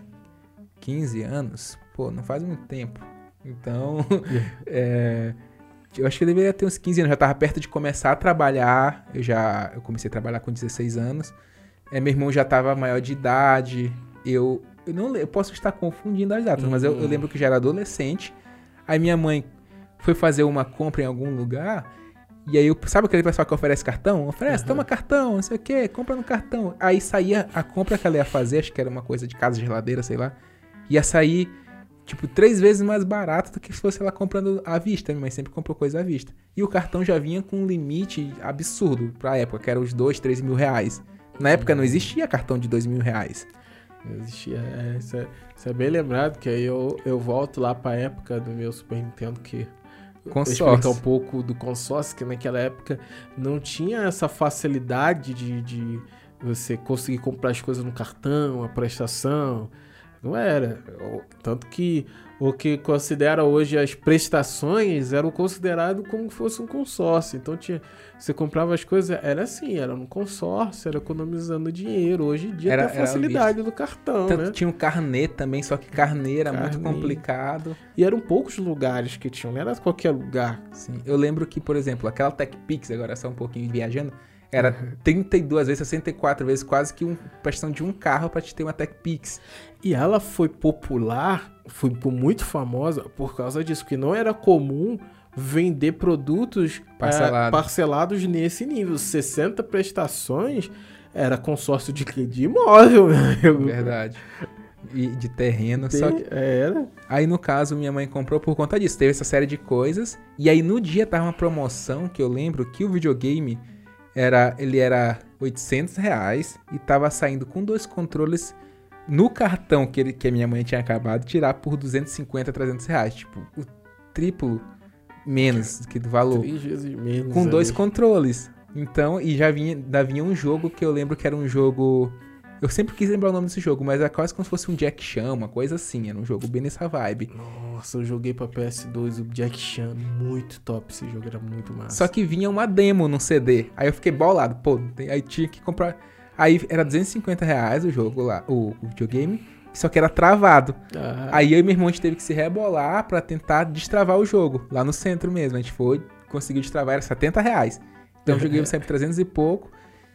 Speaker 2: 15 anos, pô, não faz muito tempo. Então, [laughs] é, eu acho que eu deveria ter uns 15 anos, já tava perto de começar a trabalhar. Eu já, eu comecei a trabalhar com 16 anos. É, meu irmão já tava maior de idade. Eu, eu não, eu posso estar confundindo as datas, mas eu, eu lembro que já era adolescente. Aí minha mãe foi fazer uma compra em algum lugar. E aí, eu, sabe aquele pessoal que oferece cartão? Oferece, toma cartão, não sei o quê, compra no cartão. Aí saía a compra que ela ia fazer, acho que era uma coisa de casa, geladeira, sei lá. Ia sair, tipo, três vezes mais barato do que se fosse ela comprando à vista. Minha mãe sempre comprou coisa à vista. E o cartão já vinha com um limite absurdo pra época, que era os dois, três mil reais. Na época não existia cartão de dois mil reais.
Speaker 1: Existia, é, isso, é, isso é bem lembrado, que aí eu, eu volto lá pra época do meu Super Nintendo, que
Speaker 2: Consórcio.
Speaker 1: explicar um pouco do consórcio, que naquela época não tinha essa facilidade de, de você conseguir comprar as coisas no cartão, a prestação. Não era. Tanto que o que considera hoje as prestações eram considerado como se fosse um consórcio. Então tinha, você comprava as coisas, era assim, era no consórcio, era economizando dinheiro. Hoje em dia
Speaker 2: Era-
Speaker 1: tem a facilidade do cartão,
Speaker 2: Tanto
Speaker 1: né?
Speaker 2: tinha um carnê também, só que carnê era muito complicado.
Speaker 1: E eram poucos lugares que tinham, não era qualquer lugar.
Speaker 2: Sim, eu lembro que, por exemplo, aquela Tech Pix, agora só um pouquinho viajando, era 32 vezes, 64 vezes, quase que um, prestação de um carro pra te ter uma Tech Pix.
Speaker 1: E ela foi popular, foi muito famosa por causa disso, que não era comum vender produtos eh,
Speaker 2: Parcelado.
Speaker 1: parcelados nesse nível. 60 prestações era consórcio de? De imóvel, [laughs] meu amigo.
Speaker 2: Verdade. E de terreno, só que...
Speaker 1: Era.
Speaker 2: Aí, no caso, minha mãe comprou por conta disso. Teve essa série de coisas. E aí, no dia, tava uma promoção que eu lembro que o videogame era... Ele era 800 reais e tava saindo com dois controles no cartão que, ele, que a minha mãe tinha acabado de tirar por 250, 300 reais. Tipo, o triplo menos que do valor.
Speaker 1: Três vezes menos.
Speaker 2: com dois
Speaker 1: ali.
Speaker 2: controles. Então, e já vinha, ainda vinha um jogo que eu lembro que era um jogo. Eu sempre quis lembrar o nome desse jogo, mas era quase como se fosse um Jack Chan, uma coisa assim. Era um jogo bem nessa vibe.
Speaker 1: Nossa, eu joguei pra PS2 o Jack Chan, muito top esse jogo, era muito massa.
Speaker 2: Só que vinha uma demo no CD. Aí eu fiquei bolado. Pô, aí tinha que comprar. Aí era 250 reais o jogo lá, o, o videogame. Só que era travado.
Speaker 1: Ah,
Speaker 2: Aí eu e meu irmão a gente teve que se rebolar pra tentar destravar o jogo. Lá no centro mesmo. A gente foi, conseguiu destravar, era 70 reais. Então eu joguei [laughs] sempre 300 e pouco.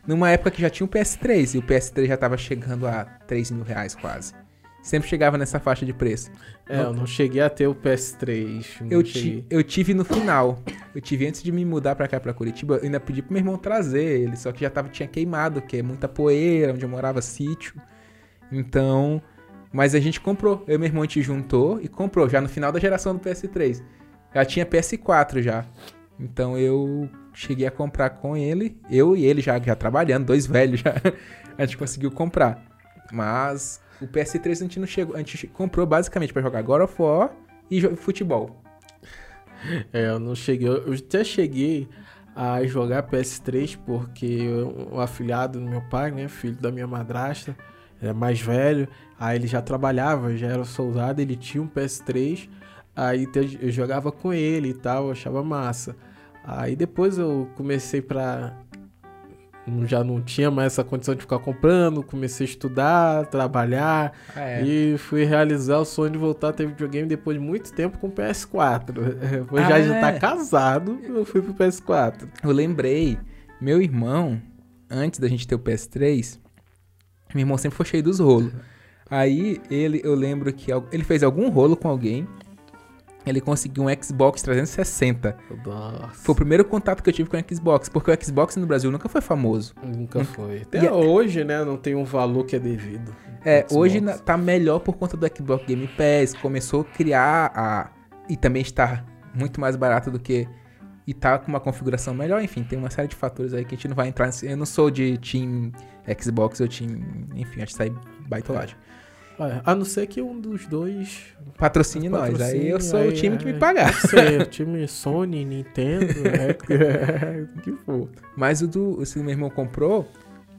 Speaker 2: Numa época que já tinha o PS3. E o PS3 já tava chegando a 3 mil reais quase. Sempre chegava nessa faixa de preço.
Speaker 1: é, eu não cheguei a ter o PS3. não
Speaker 2: Eu, ti, eu tive no final. Eu tive antes de me mudar pra cá, pra Curitiba. Eu ainda pedi pro meu irmão trazer ele. Só que já tava, tinha queimado, que é muita poeira, onde eu morava, sítio. Então. Mas a gente comprou. Eu e meu irmão a gente juntou e comprou. Já no final da geração do PS3. Já tinha PS4 já. Então eu cheguei a comprar com ele. Eu e ele já, já trabalhando, dois velhos já. [laughs] A gente conseguiu comprar. Mas o PS3 a gente não chegou. A gente comprou basicamente pra jogar God of War e futebol.
Speaker 1: É, eu não cheguei. Eu até cheguei a jogar PS3 porque o afilhado do meu pai, né, filho da minha madrasta, é mais velho, aí ele já trabalhava, já era soldado, ele tinha um PS3, aí eu jogava com ele e tal, eu achava massa. Aí depois eu comecei pra já não tinha mais essa condição de ficar comprando, comecei a estudar, trabalhar,
Speaker 2: É.
Speaker 1: e fui realizar o sonho de voltar a ter videogame depois de muito tempo com o PS4. Depois [laughs]
Speaker 2: Ah,
Speaker 1: já já tá
Speaker 2: é?
Speaker 1: casado, eu fui pro PS4.
Speaker 2: Eu lembrei, meu irmão, antes da gente ter o PS3, meu irmão sempre foi cheio dos rolos. Aí ele, eu lembro que ele fez algum rolo com alguém. Ele conseguiu um Xbox 360.
Speaker 1: Nossa,
Speaker 2: Foi o primeiro contato que eu tive com o Xbox, porque o Xbox no Brasil nunca foi famoso.
Speaker 1: nunca foi.
Speaker 2: E
Speaker 1: Até
Speaker 2: a-
Speaker 1: hoje, né, não tem um valor que é devido.
Speaker 2: É,
Speaker 1: Xbox.
Speaker 2: hoje na- tá melhor por conta do Xbox Game Pass, começou a criar a e também está muito mais barato do que e tá com uma configuração melhor, enfim, tem uma série de fatores aí que a gente não vai entrar, nesse- eu não sou de team Xbox ou team, enfim, acho que sai baitolagem.
Speaker 1: É, a não ser que um dos dois
Speaker 2: Patrocine nós. Aí
Speaker 1: patrocine,
Speaker 2: eu sou o
Speaker 1: aí,
Speaker 2: time que me
Speaker 1: é,
Speaker 2: pagar.
Speaker 1: Ser, o time Sony, Nintendo, [laughs] é, o que for.
Speaker 2: Mas o do o que meu irmão comprou,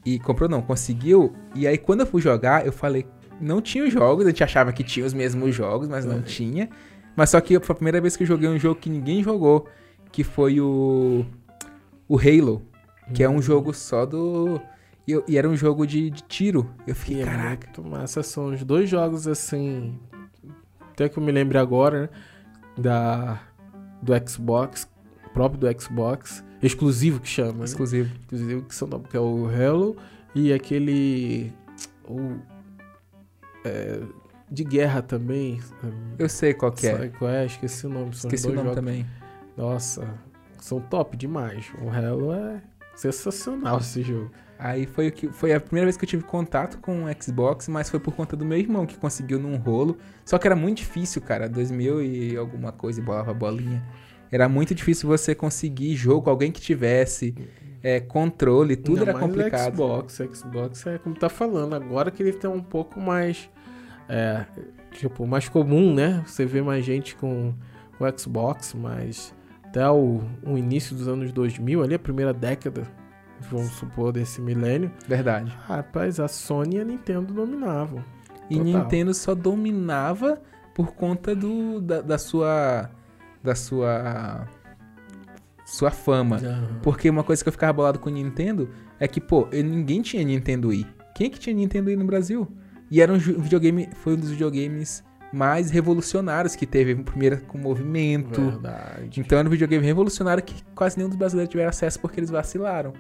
Speaker 2: e comprou não, conseguiu. E aí quando eu fui jogar, eu falei, não tinha os jogos, a gente achava que tinha os mesmos jogos, mas não tinha. Mas só que foi a primeira vez que eu joguei um jogo que ninguém jogou, que foi o o Halo, que é um jogo só do e, e era um jogo de, de tiro. Eu
Speaker 1: E
Speaker 2: fiquei,
Speaker 1: é
Speaker 2: caraca.
Speaker 1: muito massa. São os dois jogos assim. Até que eu me lembre agora, né? Da, do Xbox, próprio do Xbox, exclusivo que chama, né?
Speaker 2: Exclusivo.
Speaker 1: Exclusivo que são que é o Halo e aquele. O, é, de guerra também.
Speaker 2: Eu sei qual que é.
Speaker 1: Qual é? Esqueci o nome.
Speaker 2: Esqueci o nome
Speaker 1: jogos.
Speaker 2: também.
Speaker 1: Nossa, são top demais. O Halo é sensacional esse jogo.
Speaker 2: Aí foi, o que, foi a primeira vez que eu tive contato com o Xbox, mas foi por conta do meu irmão que conseguiu num rolo. Só que era muito difícil, cara. 2000 e alguma coisa e bolava bolinha. Era muito difícil você conseguir jogo, alguém que tivesse é, controle, tudo
Speaker 1: Ainda
Speaker 2: era complicado.
Speaker 1: Xbox, Xbox é como tá falando, agora que ele tem um pouco mais. É, tipo, mais comum, né? Você vê mais gente com o Xbox, mas até o, o início dos anos 2000, ali, a primeira década, vamos supor, desse milênio,
Speaker 2: Verdade.
Speaker 1: ah, rapaz, a Sony e a Nintendo dominavam.
Speaker 2: E
Speaker 1: Total.
Speaker 2: Nintendo só dominava por conta do, da, da sua. Da sua. Sua fama. Porque uma coisa que eu ficava bolado com o Nintendo é que, pô, eu- ninguém tinha Nintendo Wii. Quem é que tinha Nintendo Wii no Brasil? E era um videogame, foi um dos videogames mais revolucionários que teve, primeiro com movimento.
Speaker 1: Verdade.
Speaker 2: Então era um videogame revolucionário que quase nenhum dos brasileiros tiveram acesso porque eles vacilaram.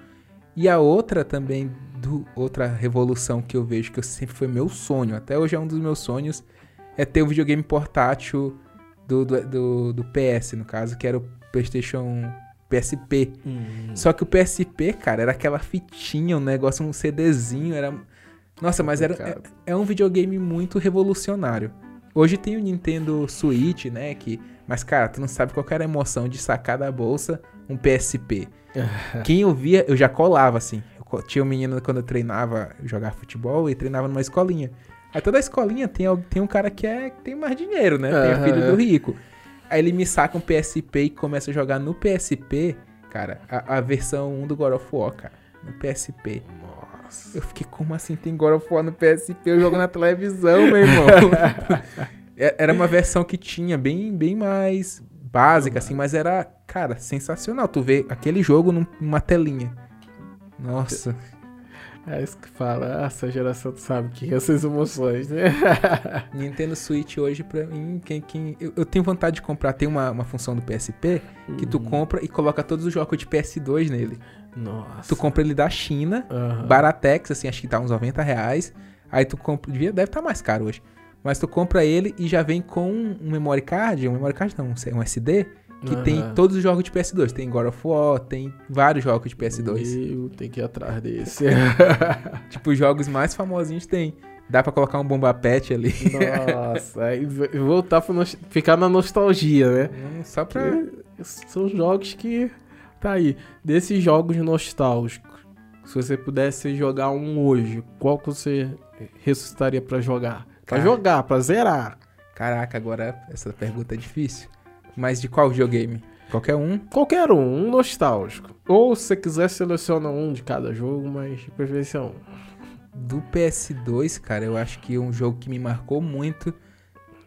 Speaker 2: E a outra também, do, outra revolução que eu vejo, que eu sempre foi meu sonho, até hoje é um dos meus sonhos, é ter um videogame portátil do, do, do, do PS, no caso, que era o PlayStation PSP.
Speaker 1: Hum,
Speaker 2: Só que o PSP, cara, era aquela fitinha, um negócio, um CDzinho, era... Nossa, mas era, é, é um videogame muito revolucionário. Hoje tem o Nintendo Switch, né, que... Mas, cara, tu não sabe qual que era a emoção de sacar da bolsa um PSP. [laughs] Quem eu via, eu já colava, assim. Eu tinha um menino, quando eu treinava, eu jogava futebol, e treinava numa escolinha. Aí toda escolinha tem, tem um cara que, é, tem mais dinheiro, né? Tem o filho do rico. Aí ele me saca um PSP e começa a jogar no PSP, cara, a, a versão 1 do God of War, cara. No PSP. Eu fiquei, como assim tem God of War no PSP? Eu jogo na televisão, meu irmão. [laughs] É- era uma versão que tinha bem, bem mais básica, assim, mas era, cara, sensacional. Tu vê aquele jogo num- numa telinha. Nossa.
Speaker 1: É isso que fala, ah, essa geração tu sabe que é essas emoções, né? [laughs]
Speaker 2: Nintendo Switch hoje, pra mim, quem, quem, eu, eu tenho vontade de comprar. Tem uma, uma função do PSP que tu compra e coloca todos os jogos de PS2 nele.
Speaker 1: Nossa.
Speaker 2: Tu compra ele da China,
Speaker 1: Aham.
Speaker 2: Baratex, assim, acho que tá uns 90 reais. Aí tu compra, devia, deve estar mais caro hoje. Mas tu compra ele e já vem com um memory card, um memory card não, um SD, que tem
Speaker 1: Aham.
Speaker 2: todos os jogos de PS2. Tem God of War, tem vários jogos de PS2.
Speaker 1: Eu tenho que ir atrás desse. [laughs] [laughs]
Speaker 2: Tipo, os jogos mais famosinhos tem. Dá pra colocar um bomba pet ali.
Speaker 1: Nossa, aí voltar pra nos- ficar na nostalgia, né?
Speaker 2: Hum, Só pra.
Speaker 1: São jogos que. Tá aí. Desses jogos nostálgicos, se você pudesse jogar um hoje, qual que você ressuscitaria pra jogar? Pra jogar, pra zerar.
Speaker 2: Caraca, agora essa pergunta é difícil. Mas de qual videogame? Qualquer um?
Speaker 1: Qualquer um, um nostálgico. Ou se você quiser, seleciona um de cada jogo, mas de preferência um.
Speaker 2: Do PS2, cara, eu acho que é um jogo que me marcou muito.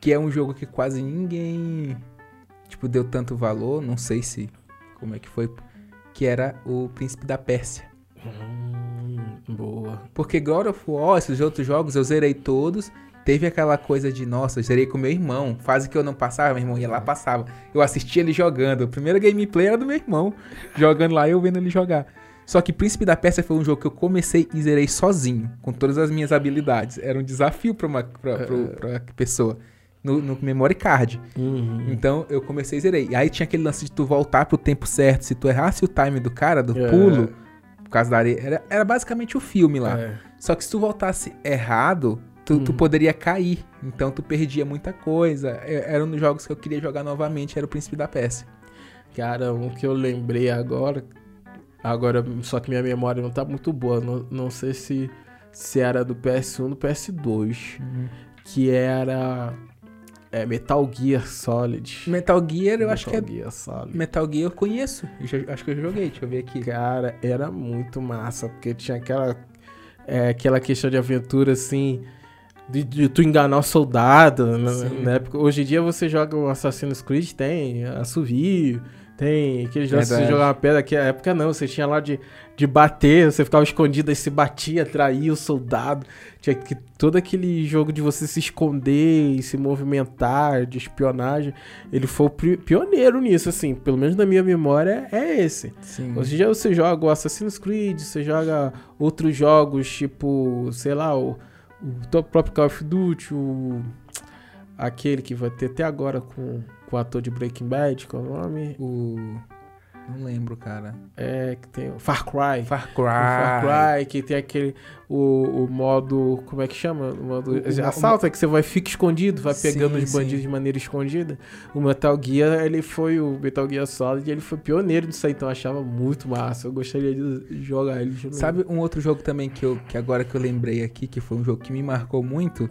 Speaker 2: Que é um jogo que quase ninguém, tipo, deu tanto valor. Não sei se. Como é que foi. Que era o Príncipe da Pérsia.
Speaker 1: Hum, boa.
Speaker 2: Porque God of War, esses outros jogos, eu zerei todos. Teve aquela coisa de, nossa, eu zerei com meu irmão. Fase que eu não passava, meu irmão ia lá, passava. Eu assistia ele jogando. O primeiro gameplay era do meu irmão. Jogando lá e eu vendo ele jogar. Só que Príncipe da Pérsia foi um jogo que eu comecei e zerei sozinho, com todas as minhas habilidades. Era um desafio pra uma pra, pro- pra pessoa. No, no memory card.
Speaker 1: Uhum.
Speaker 2: Então eu comecei e zerei. E aí tinha aquele lance de tu voltar pro tempo certo. Se tu errasse o time do cara, do
Speaker 1: É.
Speaker 2: pulo, por causa da areia. Era, era basicamente o filme lá.
Speaker 1: É.
Speaker 2: Só que se tu voltasse errado, tu, tu
Speaker 1: Uhum.
Speaker 2: poderia cair. Então tu perdia muita coisa. E- Era um dos jogos que eu queria jogar novamente, era o Príncipe da Pérsia.
Speaker 1: Cara, um que eu lembrei agora. Agora, só que minha memória não tá muito boa. Não, não sei se, se era do PS1 ou do PS2. que era é, Metal Gear Solid.
Speaker 2: Metal Gear, eu acho que é.
Speaker 1: Metal Gear Solid.
Speaker 2: Metal Gear eu conheço. Eu já- acho que eu joguei, deixa eu ver aqui.
Speaker 1: Cara, era muito massa, porque tinha aquela, é, aquela questão de aventura, assim, de, de tu enganar o soldado, né,
Speaker 2: Sim.
Speaker 1: época. Hoje em dia você joga o Assassin's Creed, tem assovio, tem aqueles que você
Speaker 2: Verdade.
Speaker 1: jogava pedra, que na época não, você tinha lá de, de bater, você ficava escondido, aí se batia, atraía o soldado. Tinha que, todo aquele jogo de você se esconder e se movimentar, de espionagem, ele foi pioneiro nisso, assim, pelo menos na minha memória é esse.
Speaker 2: Sim.
Speaker 1: Hoje em dia você joga o Assassin's Creed, você joga outros jogos, tipo, sei lá, o, o próprio Call of Duty, o, aquele que vai ter até agora com o ator de Breaking Bad, qual é o nome?
Speaker 2: O. Não lembro, cara.
Speaker 1: É, que tem o Far Cry.
Speaker 2: Far Cry.
Speaker 1: O Far Cry, que tem aquele. O, o modo. Como é que chama? O modo.
Speaker 2: O-
Speaker 1: assalto, é que você vai fica escondido, vai
Speaker 2: Sim,
Speaker 1: pegando os
Speaker 2: sim.
Speaker 1: bandidos de maneira escondida. O Metal Gear, ele foi. O Metal Gear Solid, ele foi pioneiro disso aí, então eu achava muito massa. Eu gostaria de jogar ele de novo.
Speaker 2: Sabe um outro jogo também que, eu, que agora que eu lembrei aqui, que foi um jogo que me marcou muito,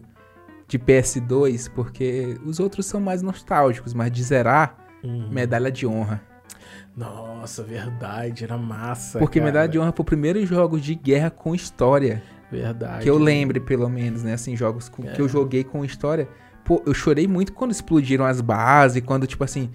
Speaker 2: de PS2, porque os outros são mais nostálgicos, mas de zerar,
Speaker 1: Hum.
Speaker 2: medalha de honra.
Speaker 1: Nossa, verdade, era massa.
Speaker 2: Porque
Speaker 1: cara.
Speaker 2: medalha de honra foi o primeiro jogo de guerra com história.
Speaker 1: Verdade.
Speaker 2: Que eu lembre, pelo menos, né? Assim, jogos com- que eu joguei com história. Pô, eu chorei muito quando explodiram as bases, quando, tipo assim.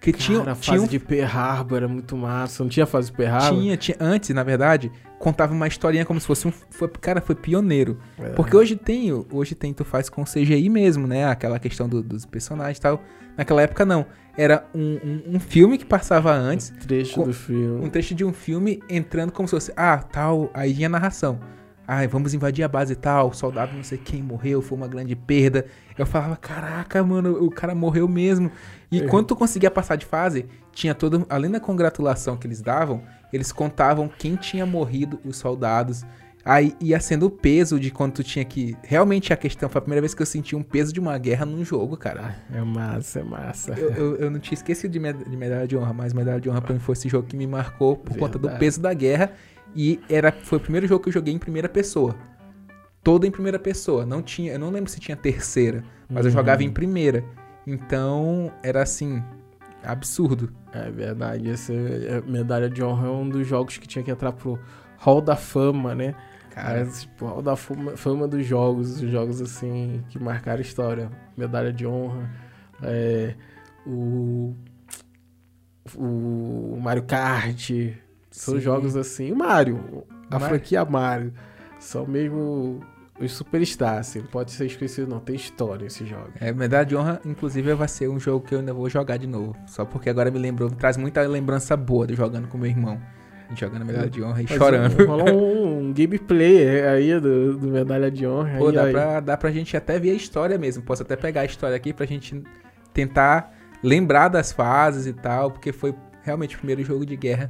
Speaker 2: Que tinha,
Speaker 1: Cara, a
Speaker 2: tinha,
Speaker 1: fase
Speaker 2: um-
Speaker 1: de Pearl Harbor era muito massa. Não tinha fase de Pearl Harbor?
Speaker 2: tinha, tinha. Antes, na verdade, contava uma historinha como se fosse um. Foi, cara, foi pioneiro.
Speaker 1: É.
Speaker 2: Porque hoje tem, hoje tem, tu faz com CGI mesmo, né? Aquela questão do- dos personagens e tal. Naquela época, não. Era um, um, um filme que passava antes,
Speaker 1: trecho
Speaker 2: Co-
Speaker 1: do filme.
Speaker 2: um trecho de um filme entrando como se fosse, ah, tal, aí vinha a narração. Ai, vamos invadir a base e tal, o soldado não sei quem morreu, foi uma grande perda. Eu falava, caraca, mano, o cara morreu mesmo. E
Speaker 1: É.
Speaker 2: quando tu conseguia passar de fase, tinha todo, além da congratulação que eles davam, eles contavam quem tinha morrido, os soldados. Aí ia sendo o peso de quando tu tinha que. Realmente a questão foi a primeira vez que eu senti um peso de uma guerra num jogo, cara.
Speaker 1: É massa, é massa.
Speaker 2: Eu, eu, eu não tinha esquecido de, med- de medalha de honra, mas medalha de honra pra mim foi esse jogo que me marcou por conta do
Speaker 1: Verdade.
Speaker 2: peso da guerra. E era, foi o primeiro jogo que eu joguei em primeira pessoa. Todo em primeira pessoa. Não tinha, eu não lembro se tinha terceira, mas eu
Speaker 1: Uhum.
Speaker 2: jogava em primeira. Então era assim, absurdo.
Speaker 1: É verdade. Essa é- medalha de honra é um dos jogos que tinha que entrar pro Hall da Fama, né?
Speaker 2: Cara,
Speaker 1: Mas, tipo, Hall da fama, fama dos jogos, os jogos assim que marcaram a história. Medalha de honra, é, o, o Mario Kart, são
Speaker 2: Sim.
Speaker 1: jogos assim. O Mario, a franquia Mario, são mesmo os superstars, assim, não pode ser esquecido não, tem história esses jogos.
Speaker 2: é, medalha de honra, inclusive, vai ser um jogo que eu ainda vou jogar de novo. Só porque agora me lembrou, traz muita lembrança boa de jogando com meu irmão. Jogando medalha de honra e
Speaker 1: Mas,
Speaker 2: chorando. [laughs]
Speaker 1: Rola um, um gameplay aí do, do Medalha de Honra.
Speaker 2: Pô,
Speaker 1: aí,
Speaker 2: dá
Speaker 1: aí.
Speaker 2: pra, dá pra gente até ver a história mesmo. Posso até pegar a história aqui pra gente tentar lembrar das fases e tal, porque foi realmente o primeiro jogo de guerra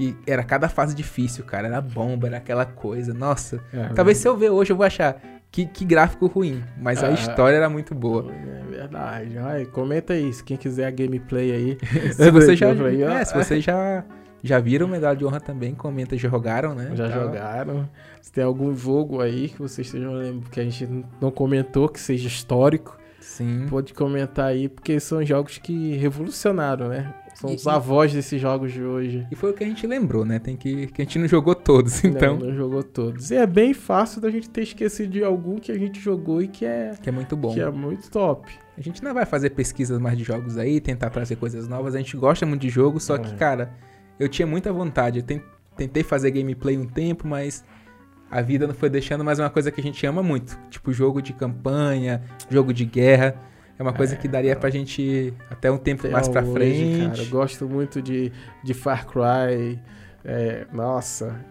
Speaker 2: que era cada fase difícil, cara. Era bomba, era aquela coisa. Nossa.
Speaker 1: É,
Speaker 2: Talvez se eu ver hoje eu vou achar que, que gráfico ruim, mas a
Speaker 1: Ah.
Speaker 2: história era muito boa.
Speaker 1: É verdade. Ai, comenta isso. Quem quiser a gameplay aí. [laughs]
Speaker 2: Se você já, é, se você já, já viram Medalha de Honra também, comenta, já jogaram, né?
Speaker 1: Já
Speaker 2: Tal.
Speaker 1: jogaram. Se tem algum jogo aí que vocês estejam lembrando que a gente não comentou, que seja histórico,
Speaker 2: Sim.
Speaker 1: pode comentar aí, porque são jogos que revolucionaram, né? São
Speaker 2: E-
Speaker 1: os avós desses jogos de hoje.
Speaker 2: E foi o que a gente lembrou, né? Tem que, que a gente não jogou todos, então.
Speaker 1: Não, não jogou todos. E é bem fácil da gente ter esquecido de algum que a gente jogou e que é,
Speaker 2: Que é muito bom.
Speaker 1: que é muito top.
Speaker 2: A gente não vai fazer pesquisas mais de jogos aí, tentar trazer coisas novas. A gente gosta muito de jogo, só que,
Speaker 1: É.
Speaker 2: cara, eu tinha muita vontade. Eu ten- tentei fazer gameplay um tempo, mas a vida não foi deixando. Mas é uma coisa que a gente ama muito. Tipo, jogo de campanha, jogo de guerra. É uma coisa que daria pra gente até um tempo mais pra
Speaker 1: hoje,
Speaker 2: frente.
Speaker 1: Cara, eu gosto muito de, de Far Cry. É, nossa.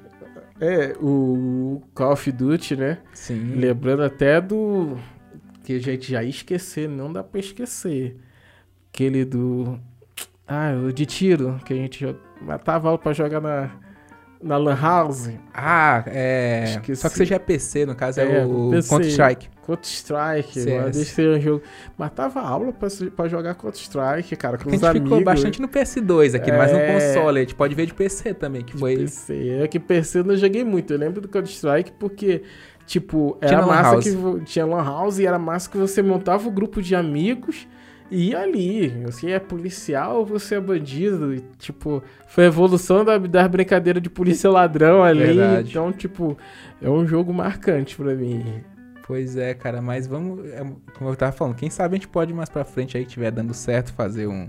Speaker 1: É, o Call of Duty, né?
Speaker 2: Sim.
Speaker 1: Lembrando até do. Que a gente já ia esquecer, não dá pra esquecer. Aquele do. Ah, o de tiro, que a gente matava aula pra jogar na, na Lan House.
Speaker 2: Ah, é.
Speaker 1: Esqueci.
Speaker 2: Só que já é PC, no caso é,
Speaker 1: É,
Speaker 2: o. Counter-Strike.
Speaker 1: Counter-Strike, ser um jogo. Matava aula pra, pra jogar Counter-Strike, cara, com
Speaker 2: A gente
Speaker 1: amigos.
Speaker 2: ficou bastante no PS2 aqui, mas no
Speaker 1: É.
Speaker 2: console. A gente pode ver de PC também, que
Speaker 1: de
Speaker 2: foi.
Speaker 1: PC. É que PC eu não joguei muito. Eu lembro do Counter-Strike porque tipo,
Speaker 2: Tinha
Speaker 1: era
Speaker 2: lan
Speaker 1: massa
Speaker 2: house.
Speaker 1: que tinha lan house e era massa que você montava o grupo de amigos e ia ali. Você é policial ou você é bandido? E, tipo, foi a evolução da, da brincadeira de polícia ladrão ali.
Speaker 2: Verdade.
Speaker 1: Então, tipo, é um jogo marcante pra mim.
Speaker 2: Pois é, cara, mas vamos. é, como eu tava falando, quem sabe a gente pode mais pra frente aí, que tiver dando certo, fazer um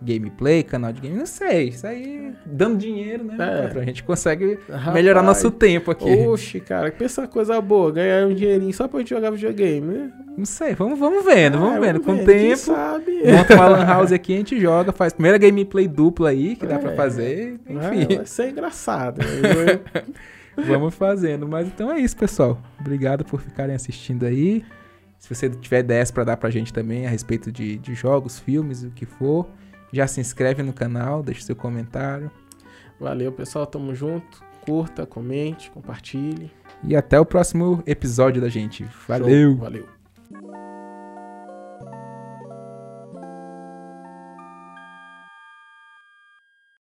Speaker 2: gameplay, canal de game, não sei. Isso aí, dando dinheiro, né?
Speaker 1: É.
Speaker 2: A gente consegue
Speaker 1: Rapaz,
Speaker 2: melhorar nosso tempo aqui.
Speaker 1: Oxe, cara, pensa uma coisa boa, ganhar um dinheirinho só pra gente jogar videogame, né?
Speaker 2: Não sei, vamos, vamos vendo, vamos
Speaker 1: Ah,
Speaker 2: vendo. Com o tempo,
Speaker 1: sabe.
Speaker 2: monta uma lan [laughs] house aqui, a gente joga, faz primeira gameplay dupla aí, que dá pra
Speaker 1: É.
Speaker 2: fazer. Enfim,
Speaker 1: vai ser engraçado. Eu-
Speaker 2: vamos fazendo. Mas então é isso, pessoal. Obrigado por ficarem assistindo aí. Se você tiver ideias pra dar pra gente também a respeito de, de jogos, filmes, o que for, já se inscreve no canal, deixa seu comentário.
Speaker 1: Valeu, pessoal. Tamo junto. Curta, comente, compartilhe.
Speaker 2: E até o próximo episódio da gente.
Speaker 1: Show.
Speaker 2: Valeu!
Speaker 1: Valeu.